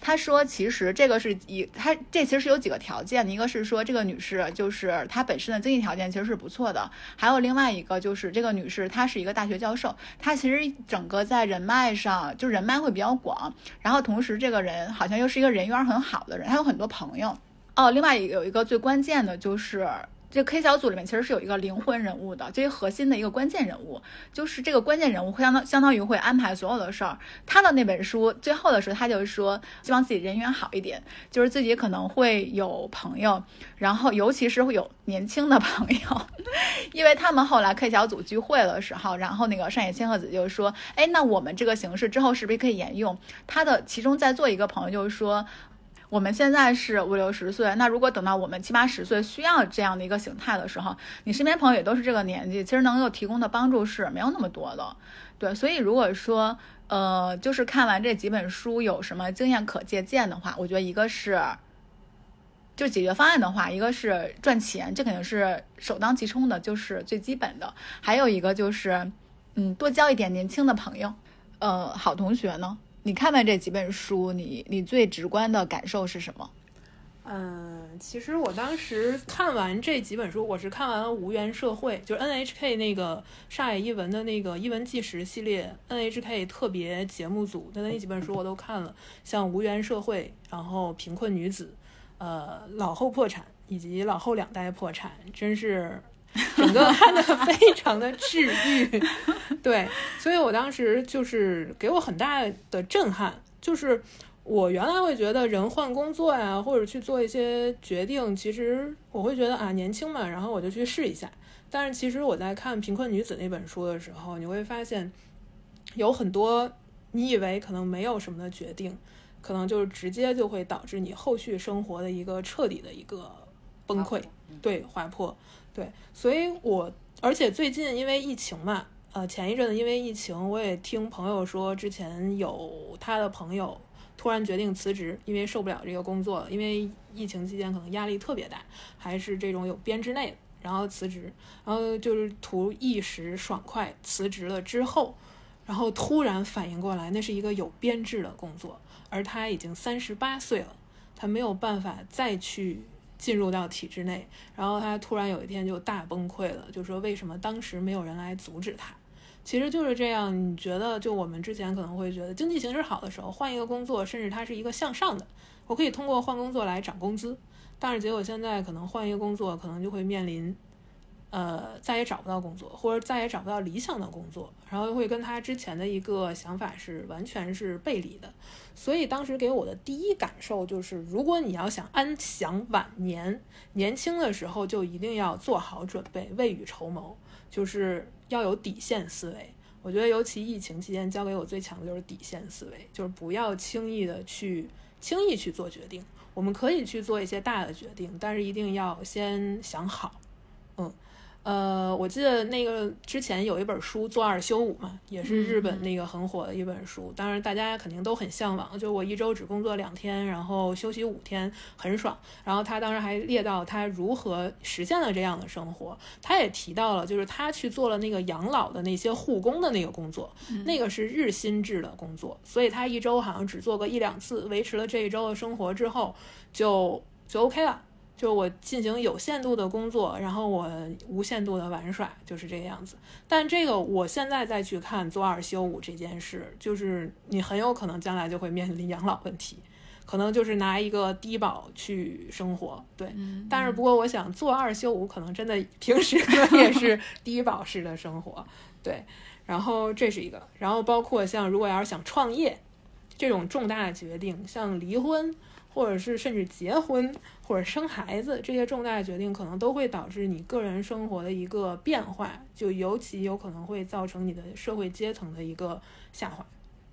他说：“其实这个是以他这其实是有几个条件的，一个是说这个女士就是她本身的经济条件其实是不错的，还有另外一个就是这个女士她是一个大学教授，她其实整个在人脉上就人脉会比较广，然后同时这个人好像又是一个人缘很好的人，她有很多朋友。哦，另外有一个最关键的就是。”这 K 小组里面其实是有一个灵魂人物的，最核心的一个关键人物，就是这个关键人物会相当相当于会安排所有的事儿。他的那本书最后的时候，他就说希望自己人缘好一点，就是自己可能会有朋友，然后尤其是会有年轻的朋友，因为他们后来 K 小组聚会的时候，然后那个上野千鹤子就说，哎，那我们这个形式之后是不是可以沿用？他的其中在座一个朋友就是说。我们现在是五六十岁，那如果等到我们七八十岁需要这样的一个形态的时候，你身边朋友也都是这个年纪，其实能够提供的帮助是没有那么多的。对，所以如果说，呃，就是看完这几本书有什么经验可借鉴的话，我觉得一个是，就解决方案的话，一个是赚钱，这肯定是首当其冲的，就是最基本的。还有一个就是，嗯，多交一点年轻的朋友，呃，好同学呢。你看完这几本书，你你最直观的感受是什么？嗯，其实我当时看完这几本书，我是看完《无缘社会》，就是 NHK 那个上海译文的那个译文纪实系列，NHK 特别节目组的那几本书我都看了，像《无缘社会》，然后《贫困女子》，呃，老后破产以及老后两代破产，真是 整个看的非常的治愈。对，所以我当时就是给我很大的震撼，就是。我原来会觉得人换工作呀，或者去做一些决定，其实我会觉得啊年轻嘛，然后我就去试一下。但是其实我在看《贫困女子》那本书的时候，你会发现有很多你以为可能没有什么的决定，可能就是直接就会导致你后续生活的一个彻底的一个崩溃，对滑坡，对。所以我而且最近因为疫情嘛，呃前一阵子因为疫情，我也听朋友说，之前有他的朋友。突然决定辞职，因为受不了这个工作了。因为疫情期间可能压力特别大，还是这种有编制内的，然后辞职，然后就是图一时爽快。辞职了之后，然后突然反应过来，那是一个有编制的工作，而他已经三十八岁了，他没有办法再去进入到体制内。然后他突然有一天就大崩溃了，就说为什么当时没有人来阻止他？其实就是这样，你觉得就我们之前可能会觉得经济形势好的时候换一个工作，甚至它是一个向上的，我可以通过换工作来涨工资。但是结果现在可能换一个工作，可能就会面临，呃，再也找不到工作，或者再也找不到理想的工作，然后会跟他之前的一个想法是完全是背离的。所以当时给我的第一感受就是，如果你要想安享晚年，年轻的时候就一定要做好准备，未雨绸缪，就是。要有底线思维，我觉得尤其疫情期间教给我最强的就是底线思维，就是不要轻易的去轻易去做决定。我们可以去做一些大的决定，但是一定要先想好，嗯。呃，我记得那个之前有一本书《做二休五》嘛，也是日本那个很火的一本书。当然，大家肯定都很向往，就我一周只工作两天，然后休息五天，很爽。然后他当时还列到他如何实现了这样的生活。他也提到了，就是他去做了那个养老的那些护工的那个工作，那个是日薪制的工作，所以他一周好像只做个一两次，维持了这一周的生活之后，就就 OK 了。就我进行有限度的工作，然后我无限度的玩耍，就是这个样子。但这个我现在再去看做二休五这件事，就是你很有可能将来就会面临养老问题，可能就是拿一个低保去生活。对，但是不过我想做二休五，可能真的 平时也是低保式的生活。对，然后这是一个，然后包括像如果要是想创业这种重大的决定，像离婚。或者是甚至结婚或者生孩子这些重大的决定，可能都会导致你个人生活的一个变化，就尤其有可能会造成你的社会阶层的一个下滑。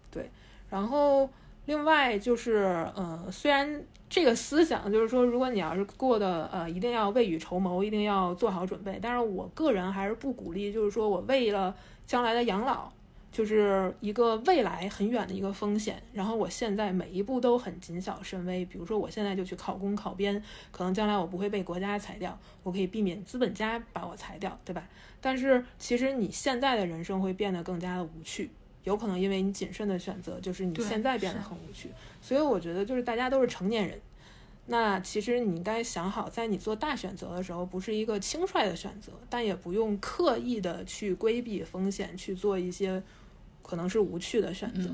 对，然后另外就是，呃，虽然这个思想就是说，如果你要是过的呃，一定要未雨绸缪，一定要做好准备，但是我个人还是不鼓励，就是说我为了将来的养老。就是一个未来很远的一个风险，然后我现在每一步都很谨小慎微。比如说，我现在就去考公考编，可能将来我不会被国家裁掉，我可以避免资本家把我裁掉，对吧？但是其实你现在的人生会变得更加的无趣，有可能因为你谨慎的选择，就是你现在变得很无趣。所以我觉得，就是大家都是成年人，那其实你应该想好，在你做大选择的时候，不是一个轻率的选择，但也不用刻意的去规避风险，去做一些。可能是无趣的选择。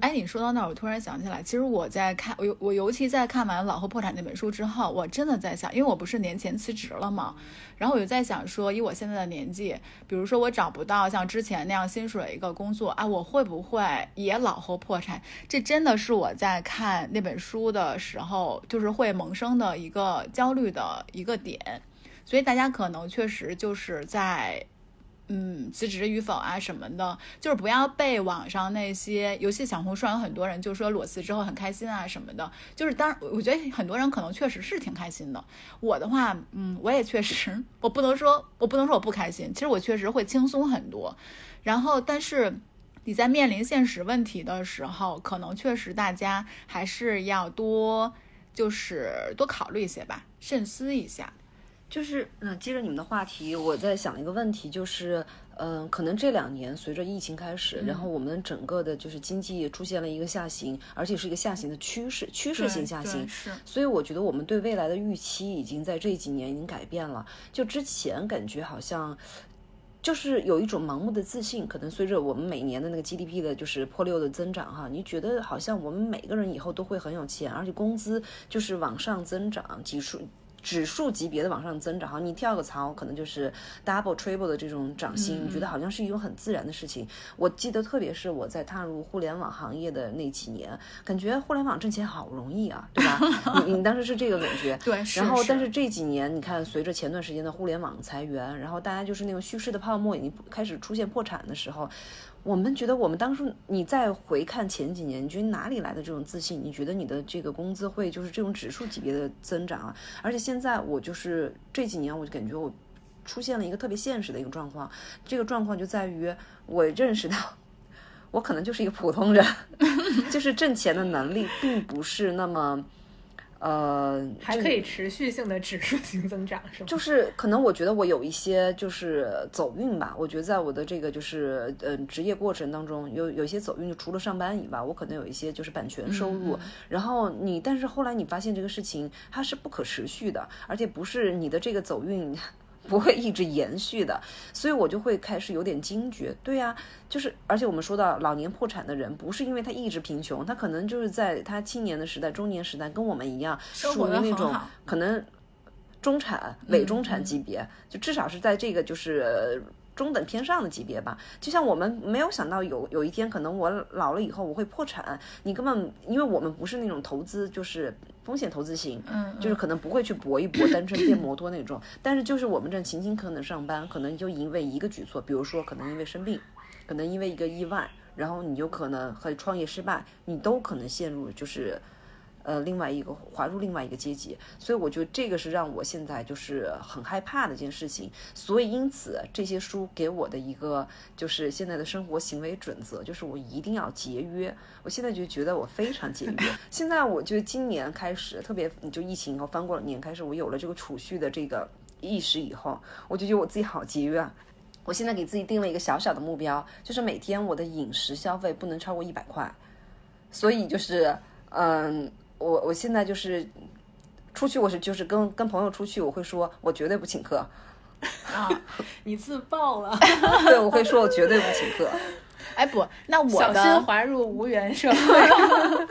哎，你说到那儿，我突然想起来，其实我在看我我尤其在看完《老后破产》那本书之后，我真的在想，因为我不是年前辞职了嘛，然后我就在想说，以我现在的年纪，比如说我找不到像之前那样薪水一个工作啊，我会不会也老后破产？这真的是我在看那本书的时候，就是会萌生的一个焦虑的一个点。所以大家可能确实就是在。嗯，辞职与否啊什么的，就是不要被网上那些，尤其小红书上有很多人就说裸辞之后很开心啊什么的。就是当然我觉得很多人可能确实是挺开心的。我的话，嗯，我也确实，我不能说我不能说我不开心，其实我确实会轻松很多。然后，但是你在面临现实问题的时候，可能确实大家还是要多就是多考虑一些吧，慎思一下。就是，嗯，接着你们的话题，我在想一个问题，就是，嗯，可能这两年随着疫情开始，然嗯后我们整个的就是经济出现了一个下行，而且是一个下行的趋势，趋势性下行。是所以我觉得我们对未来的预期已经在这几年已经改变了。就之前感觉好像就是有一种盲目的自信，可能随着我们每年的那个 GDP 的就是破六的增长哈，你觉得好像我们每个人以后都会很有钱，而且工资就是往上增长，几数。指数级别的往上增长，哈，你跳个槽可能就是 double、triple 的这种涨薪，你觉得好像是一种很自然的事情。我记得，特别是我在踏入互联网行业的那几年，感觉互联网挣钱好容易啊，对吧？你 你当时是这个感觉，对然后，但是是这几年，你看，随着前段时间的互联网裁员，然后大家就是那种叙事的泡沫已经开始出现破产的时候，我们觉得我们当初你再回看前几年，你觉得哪里来的这种自信？你觉得你的这个工资会就是这种指数级别的增长啊？而且现在我就是这几年，我就感觉我出现了一个特别现实的一个状况，这个状况就在于我认识到。我可能就是一个普通人，就是挣钱的能力并不是那么，呃，还可以持续性的指数型增长，是吗？就是可能我觉得我有一些就是走运吧，我觉得在我的这个就是呃职业过程当中有有一些走运，就除了上班以外，我可能有一些就是版权收入。然后你，但是后来你发现这个事情它是不可持续的，而且不是你的这个走运。不会一直延续的，所以我就会开始有点惊觉。对呀、就是而且我们说到老年破产的人，不是因为他一直贫穷，他可能就是在他青年的时代、中年时代跟我们一样，属于那种可能中产、伪中产级别，就至少是在这个就是呃中等偏上的级别吧。就像我们没有想到有有一天可能我老了以后我会破产，你根本因为我们不是那种投资就是风险投资型，嗯就是可能不会去搏一搏单纯变摩托那种，但是就是我们这勤勤恳恳上班，可能就因为一个举措，比如说可能因为生病，可能因为一个意外，然后你就可能和创业失败，你都可能陷入就是。呃，另外一个滑入另外一个阶级，所以我觉得这个是让我现在就是很害怕的一件事情。所以因此这些书给我的一个就是现在的生活行为准则，就是我一定要节约。我现在就觉得我非常节约。现在我就今年开始，特别就疫情以后翻过了年开始，我有了这个储蓄的这个意识以后，我就觉得我自己好节约啊。我现在给自己定了一个小小的目标，就是每天我的饮食消费不能超过一百块。所以就是，嗯，我我现在就是出去，我是就是跟跟朋友出去，我会说我绝对不请客，啊，你自爆了，对，我会说我绝对不请客。哎不，那我小心滑入无缘社会。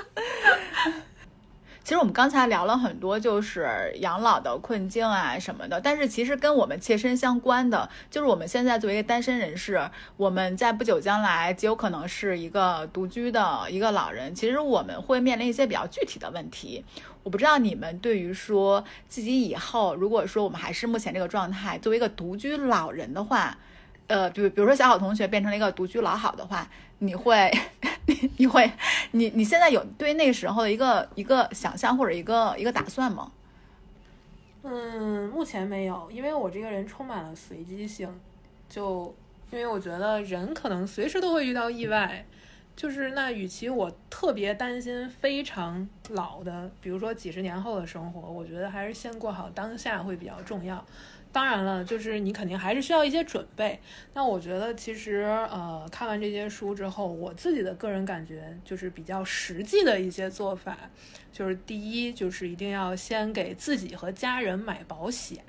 其实我们刚才聊了很多，就是养老的困境啊什么的，但是其实跟我们切身相关的，就是我们现在作为一个单身人士，我们在不久将来极有可能是一个独居的一个老人，其实我们会面临一些比较具体的问题。我不知道你们对于说自己以后，如果说我们还是目前这个状态，作为一个独居老人的话，呃，比比如说小好同学变成了一个独居老好的话，你会，你你会，你你现在有对那时候的一个一个想象或者一个一个打算吗？嗯，目前没有，因为我这个人充满了随机性，就因为我觉得人可能随时都会遇到意外，就是那与其我特别担心非常老的，比如说几十年后的生活，我觉得还是先过好当下会比较重要。当然了，就是你肯定还是需要一些准备。那我觉得其实呃，看完这些书之后，我自己的个人感觉就是比较实际的一些做法，就是第一就是一定要先给自己和家人买保险，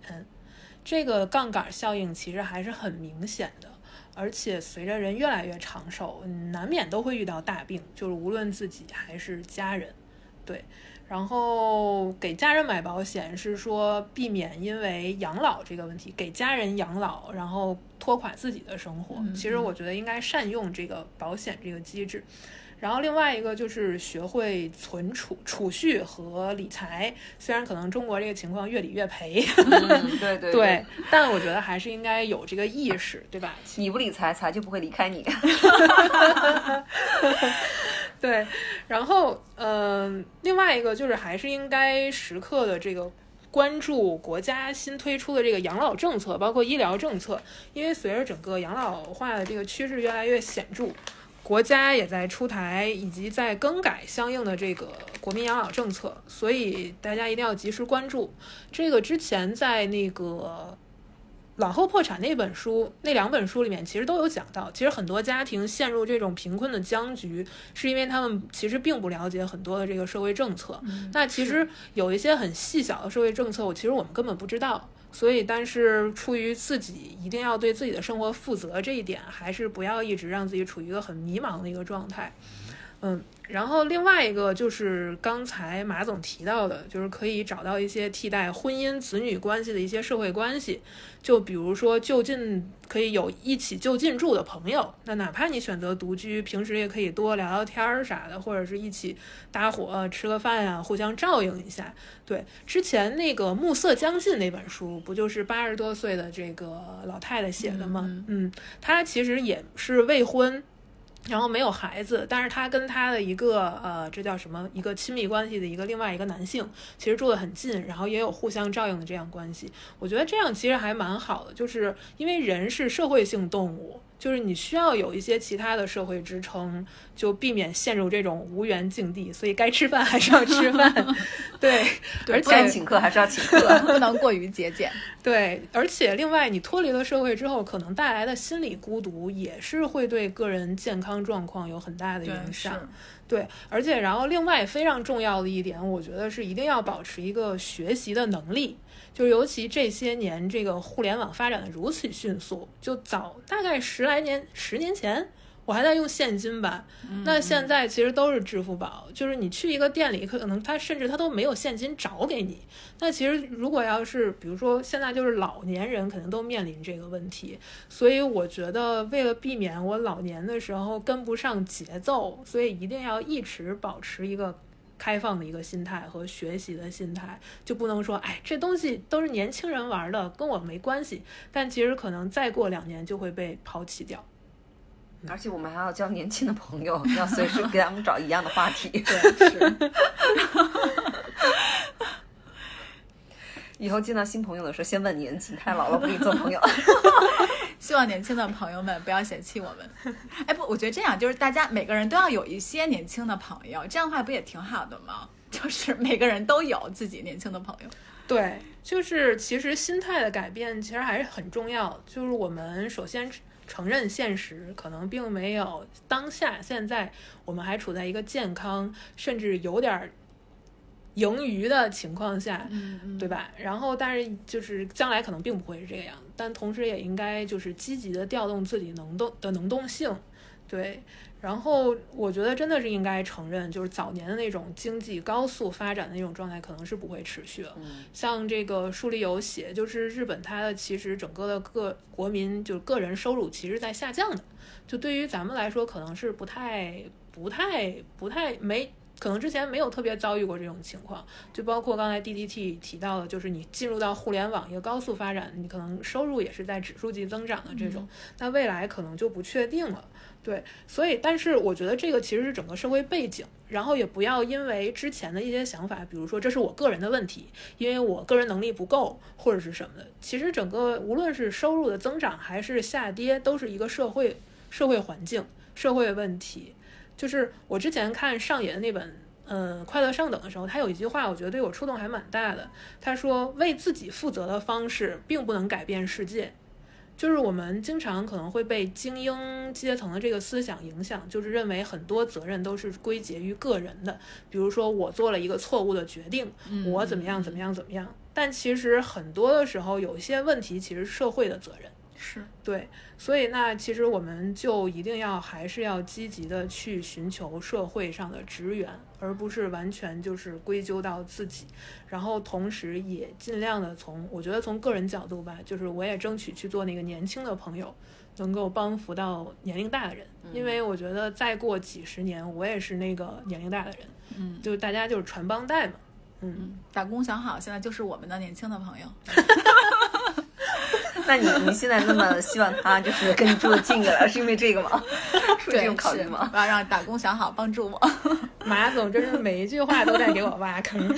这个杠杆效应其实还是很明显的。而且随着人越来越长寿，难免都会遇到大病，就是无论自己还是家人，对。然后给家人买保险是说避免因为养老这个问题给家人养老，然后拖垮自己的生活。其实我觉得应该善用这个保险这个机制。然后另外一个就是学会存储、储蓄和理财。虽然可能中国这个情况越理越赔，嗯，对对 对，但我觉得还是应该有这个意识，对吧？你不理财，财就不会离开你。对，然后嗯、另外一个就是还是应该时刻的这个关注国家新推出的这个养老政策，包括医疗政策，因为随着整个养老化的这个趋势越来越显著。国家也在出台以及在更改相应的这个国民养老政策，所以大家一定要及时关注。这个之前在那个老后破产那本书，那两本书里面其实都有讲到，其实很多家庭陷入这种贫困的僵局，是因为他们其实并不了解很多的这个社会政策。那其实有一些很细小的社会政策，我其实我们根本不知道。所以，但是出于自己一定要对自己的生活负责这一点，还是不要一直让自己处于一个很迷茫的一个状态。嗯。然后另外一个就是刚才马总提到的，就是可以找到一些替代婚姻、子女关系的一些社会关系，就比如说就近可以有一起就近住的朋友，那哪怕你选择独居，平时也可以多聊聊天儿啥的，或者是一起搭伙吃个饭呀，互相照应一下。对，之前那个《暮色将近》那本书，不就是八十多岁的这个老太太写的吗？嗯，她其实也是未婚。然后没有孩子，但是他跟他的一个呃，这叫什么？一个亲密关系的一个另外一个男性，其实住得很近，然后也有互相照应的这样关系。我觉得这样其实还蛮好的，就是因为人是社会性动物。就是你需要有一些其他的社会支撑，就避免陷入这种无缘境地。所以该吃饭还是要吃饭，对，而且请客还是要请客，不能过于节俭。对，而且另外，你脱离了社会之后，可能带来的心理孤独也是会对个人健康状况有很大的影响。对，而且然后另外非常重要的一点，我觉得是一定要保持一个学习的能力。就尤其这些年，这个互联网发展的如此迅速，就早大概十来年、十年前，我还在用现金吧。那现在其实都是支付宝，就是你去一个店里，可能他甚至他都没有现金找给你。那其实如果要是比如说现在就是老年人，肯定都面临这个问题。所以我觉得，为了避免我老年的时候跟不上节奏，所以一定要一直保持一个。开放的一个心态和学习的心态，就不能说，哎，这东西都是年轻人玩的，跟我没关系。但其实可能再过两年就会被抛弃掉。而且我们还要交年轻的朋友，要随时给他们找一样的话题。对，是。以后见到新朋友的时候，先问年纪，太老了不跟你做朋友。希望年轻的朋友们不要嫌弃我们。哎，不，我觉得这样就是大家每个人都要有一些年轻的朋友，这样的话不也挺好的吗？就是每个人都有自己年轻的朋友。对，就是其实心态的改变其实还是很重要。就是我们首先承认现实，可能并没有当下现在我们还处在一个健康，甚至有点。盈余的情况下，对吧？然后，但是就是将来可能并不会是这个样子，但同时也应该就是积极的调动自己能动的能动性，对。然后，我觉得真的是应该承认，就是早年的那种经济高速发展的那种状态，可能是不会持续了。像这个书里有写，就是日本它的其实整个的个国民就是个人收入其实在下降的，就对于咱们来说，可能是不太、不太、不太没。可能之前没有特别遭遇过这种情况，就包括刚才 D D T 提到的，就是你进入到互联网一个高速发展，你可能收入也是在指数级增长的这种，那未来可能就不确定了。对，所以但是我觉得这个其实是整个社会背景，然后也不要因为之前的一些想法，比如说这是我个人的问题，因为我个人能力不够或者是什么的，其实整个无论是收入的增长还是下跌，都是一个社会社会环境社会问题。就是我之前看上野的那本，嗯，《快乐上等》的时候，他有一句话，我觉得对我触动还蛮大的。他说：“为自己负责的方式，并不能改变世界。”就是我们经常可能会被精英阶层的这个思想影响，就是认为很多责任都是归结于个人的。比如说，我做了一个错误的决定，我怎么样怎么样怎么样。但其实很多的时候，有一些问题其实是社会的责任。是对，所以那其实我们就一定要还是要积极的去寻求社会上的支援，而不是完全就是归咎到自己。然后同时也尽量的从，我觉得从个人角度吧，就是我也争取去做那个年轻的朋友，能够帮扶到年龄大的人，因为我觉得再过几十年，我也是那个年龄大的人，嗯，就大家就是传帮带嘛，嗯，打工想好，现在就是我们的年轻的朋友。那你你现在那么希望他就是跟你住的近一点，是因为这个吗？是这种考虑吗？我要让打工想好帮助我。马总真是每一句话都在给我挖坑。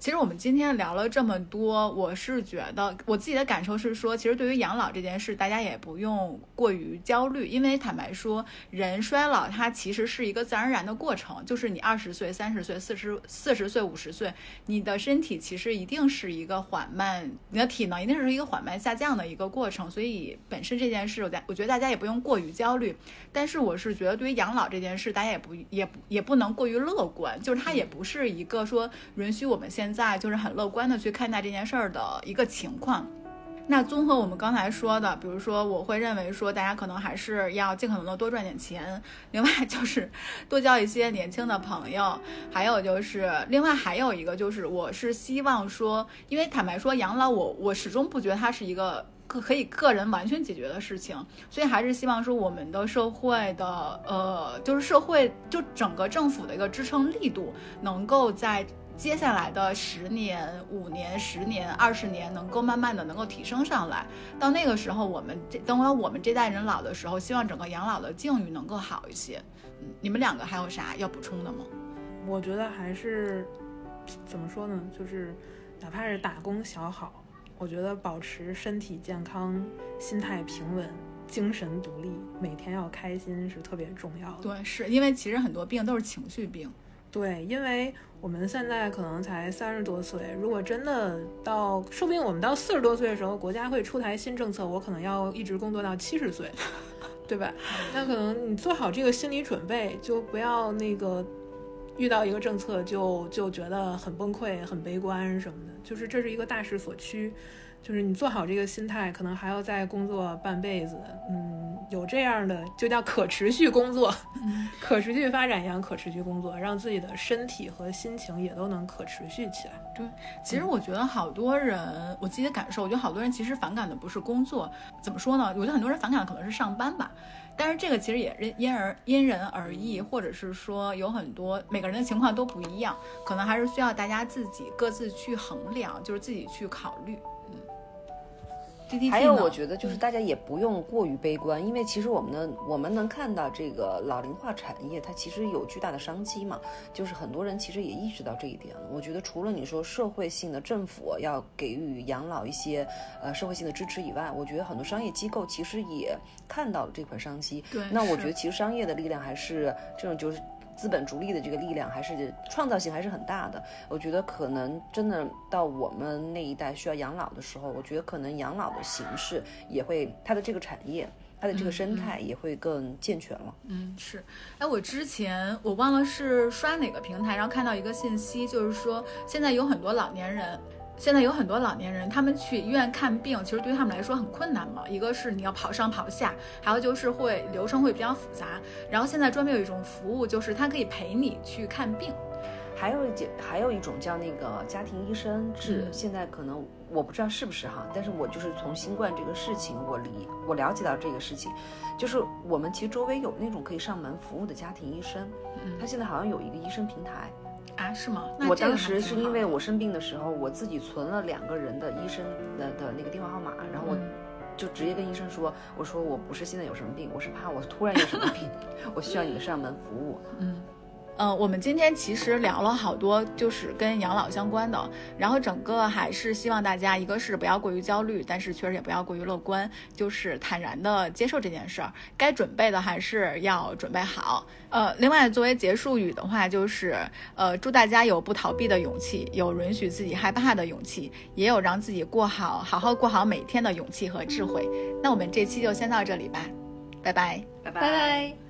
其实我们今天聊了这么多，我是觉得我自己的感受是说，其实对于养老这件事，大家也不用过于焦虑，因为坦白说，人衰老它其实是一个自然而然的过程，就是你二十岁、三十岁、四十四十岁、五十岁，你的身体其实一定是一个缓慢，你的体能一定是一个缓慢下降的一个过程，所以本身这件事，我我觉得大家也不用过于焦虑。但是我是觉得，对于养老这件事，大家也不也也不能过于乐观，就是它也不是一个说允许我们现现在就是很乐观的去看待这件事儿的一个情况。那综合我们刚才说的，比如说，我会认为说，大家可能还是要尽可能的多赚点钱，另外 就是多交一些年轻的朋友，还有就是另外还有一个就是，我是希望说，因为坦白说，养老我我始终不觉得它是一个。可可以个人完全解决的事情，所以还是希望说我们的社会的呃，就是社会就整个政府的一个支撑力度，能够在接下来的十年、五年、十年、二十年，能够慢慢的能够提升上来。到那个时候，我们这等会我们这代人老的时候，希望整个养老的境遇能够好一些。嗯，你们两个还有啥要补充的吗？我觉得还是怎么说呢，就是哪怕是打工小好。我觉得保持身体健康、心态平稳、精神独立，每天要开心是特别重要的。对，是因为其实很多病都是情绪病。对，因为我们现在可能才三十多岁，如果真的到，说不定我们到四十多岁的时候，国家会出台新政策，我可能要一直工作到七十岁，对吧？那可能你做好这个心理准备，就不要那个。遇到一个政策就就觉得很崩溃、很悲观什么的，就是这是一个大势所趋，就是你做好这个心态，可能还要再工作半辈子，嗯，有这样的就叫可持续工作，可持续发展一样可持续工作，让自己的身体和心情也都能可持续起来。对，其实我觉得好多人，我自己的感受，我觉得好多人其实反感的不是工作，怎么说呢？我觉得很多人反感的可能是上班吧。但是这个其实也因因而因人而异，或者是说有很多每个人的情况都不一样，可能还是需要大家自己各自去衡量，就是自己去考虑。还有，我觉得就是大家也不用过于悲观，因为其实我们的，我们能看到这个老龄化产业，它其实有巨大的商机嘛。就是很多人其实也意识到这一点了。我觉得除了你说社会性的政府要给予养老一些呃社会性的支持以外，我觉得很多商业机构其实也看到了这块商机。对，那我觉得其实商业的力量还是这种就是。资本逐利的这个力量还是创造性还是很大的。我觉得可能真的到我们那一代需要养老的时候，我觉得可能养老的形式也会，它的这个产业，它的这个生态也会更健全了。嗯，是。哎，我之前我忘了是刷哪个平台，然后看到一个信息，就是说现在有很多老年人。现在有很多老年人，他们去医院看病，其实对于他们来说很困难嘛。一个是你要跑上跑下，还有就是会流程会比较复杂。然后现在专门有一种服务，就是他可以陪你去看病。还有一节，还有一种叫那个家庭医生制。现在可能我不知道是不是哈，但是我就是从新冠这个事情，我理我了解到这个事情，就是我们其实周围有那种可以上门服务的家庭医生，他现在好像有一个医生平台。啊，是吗？我当时是因为我生病的时候，我自己存了两个人的医生的的那个电话号码，然后我就直接跟医生说，我说我不是现在有什么病，我是怕我突然有什么病，我需要你们上门服务。嗯。嗯，我们今天其实聊了好多，就是跟养老相关的。然后整个还是希望大家，一个是不要过于焦虑，但是确实也不要过于乐观，就是坦然的接受这件事儿。该准备的还是要准备好。呃，另外作为结束语的话，就是呃，祝大家有不逃避的勇气，有允许自己害怕的勇气，也有让自己过好好好过好每天的勇气和智慧。那我们这期就先到这里吧，拜拜，拜拜。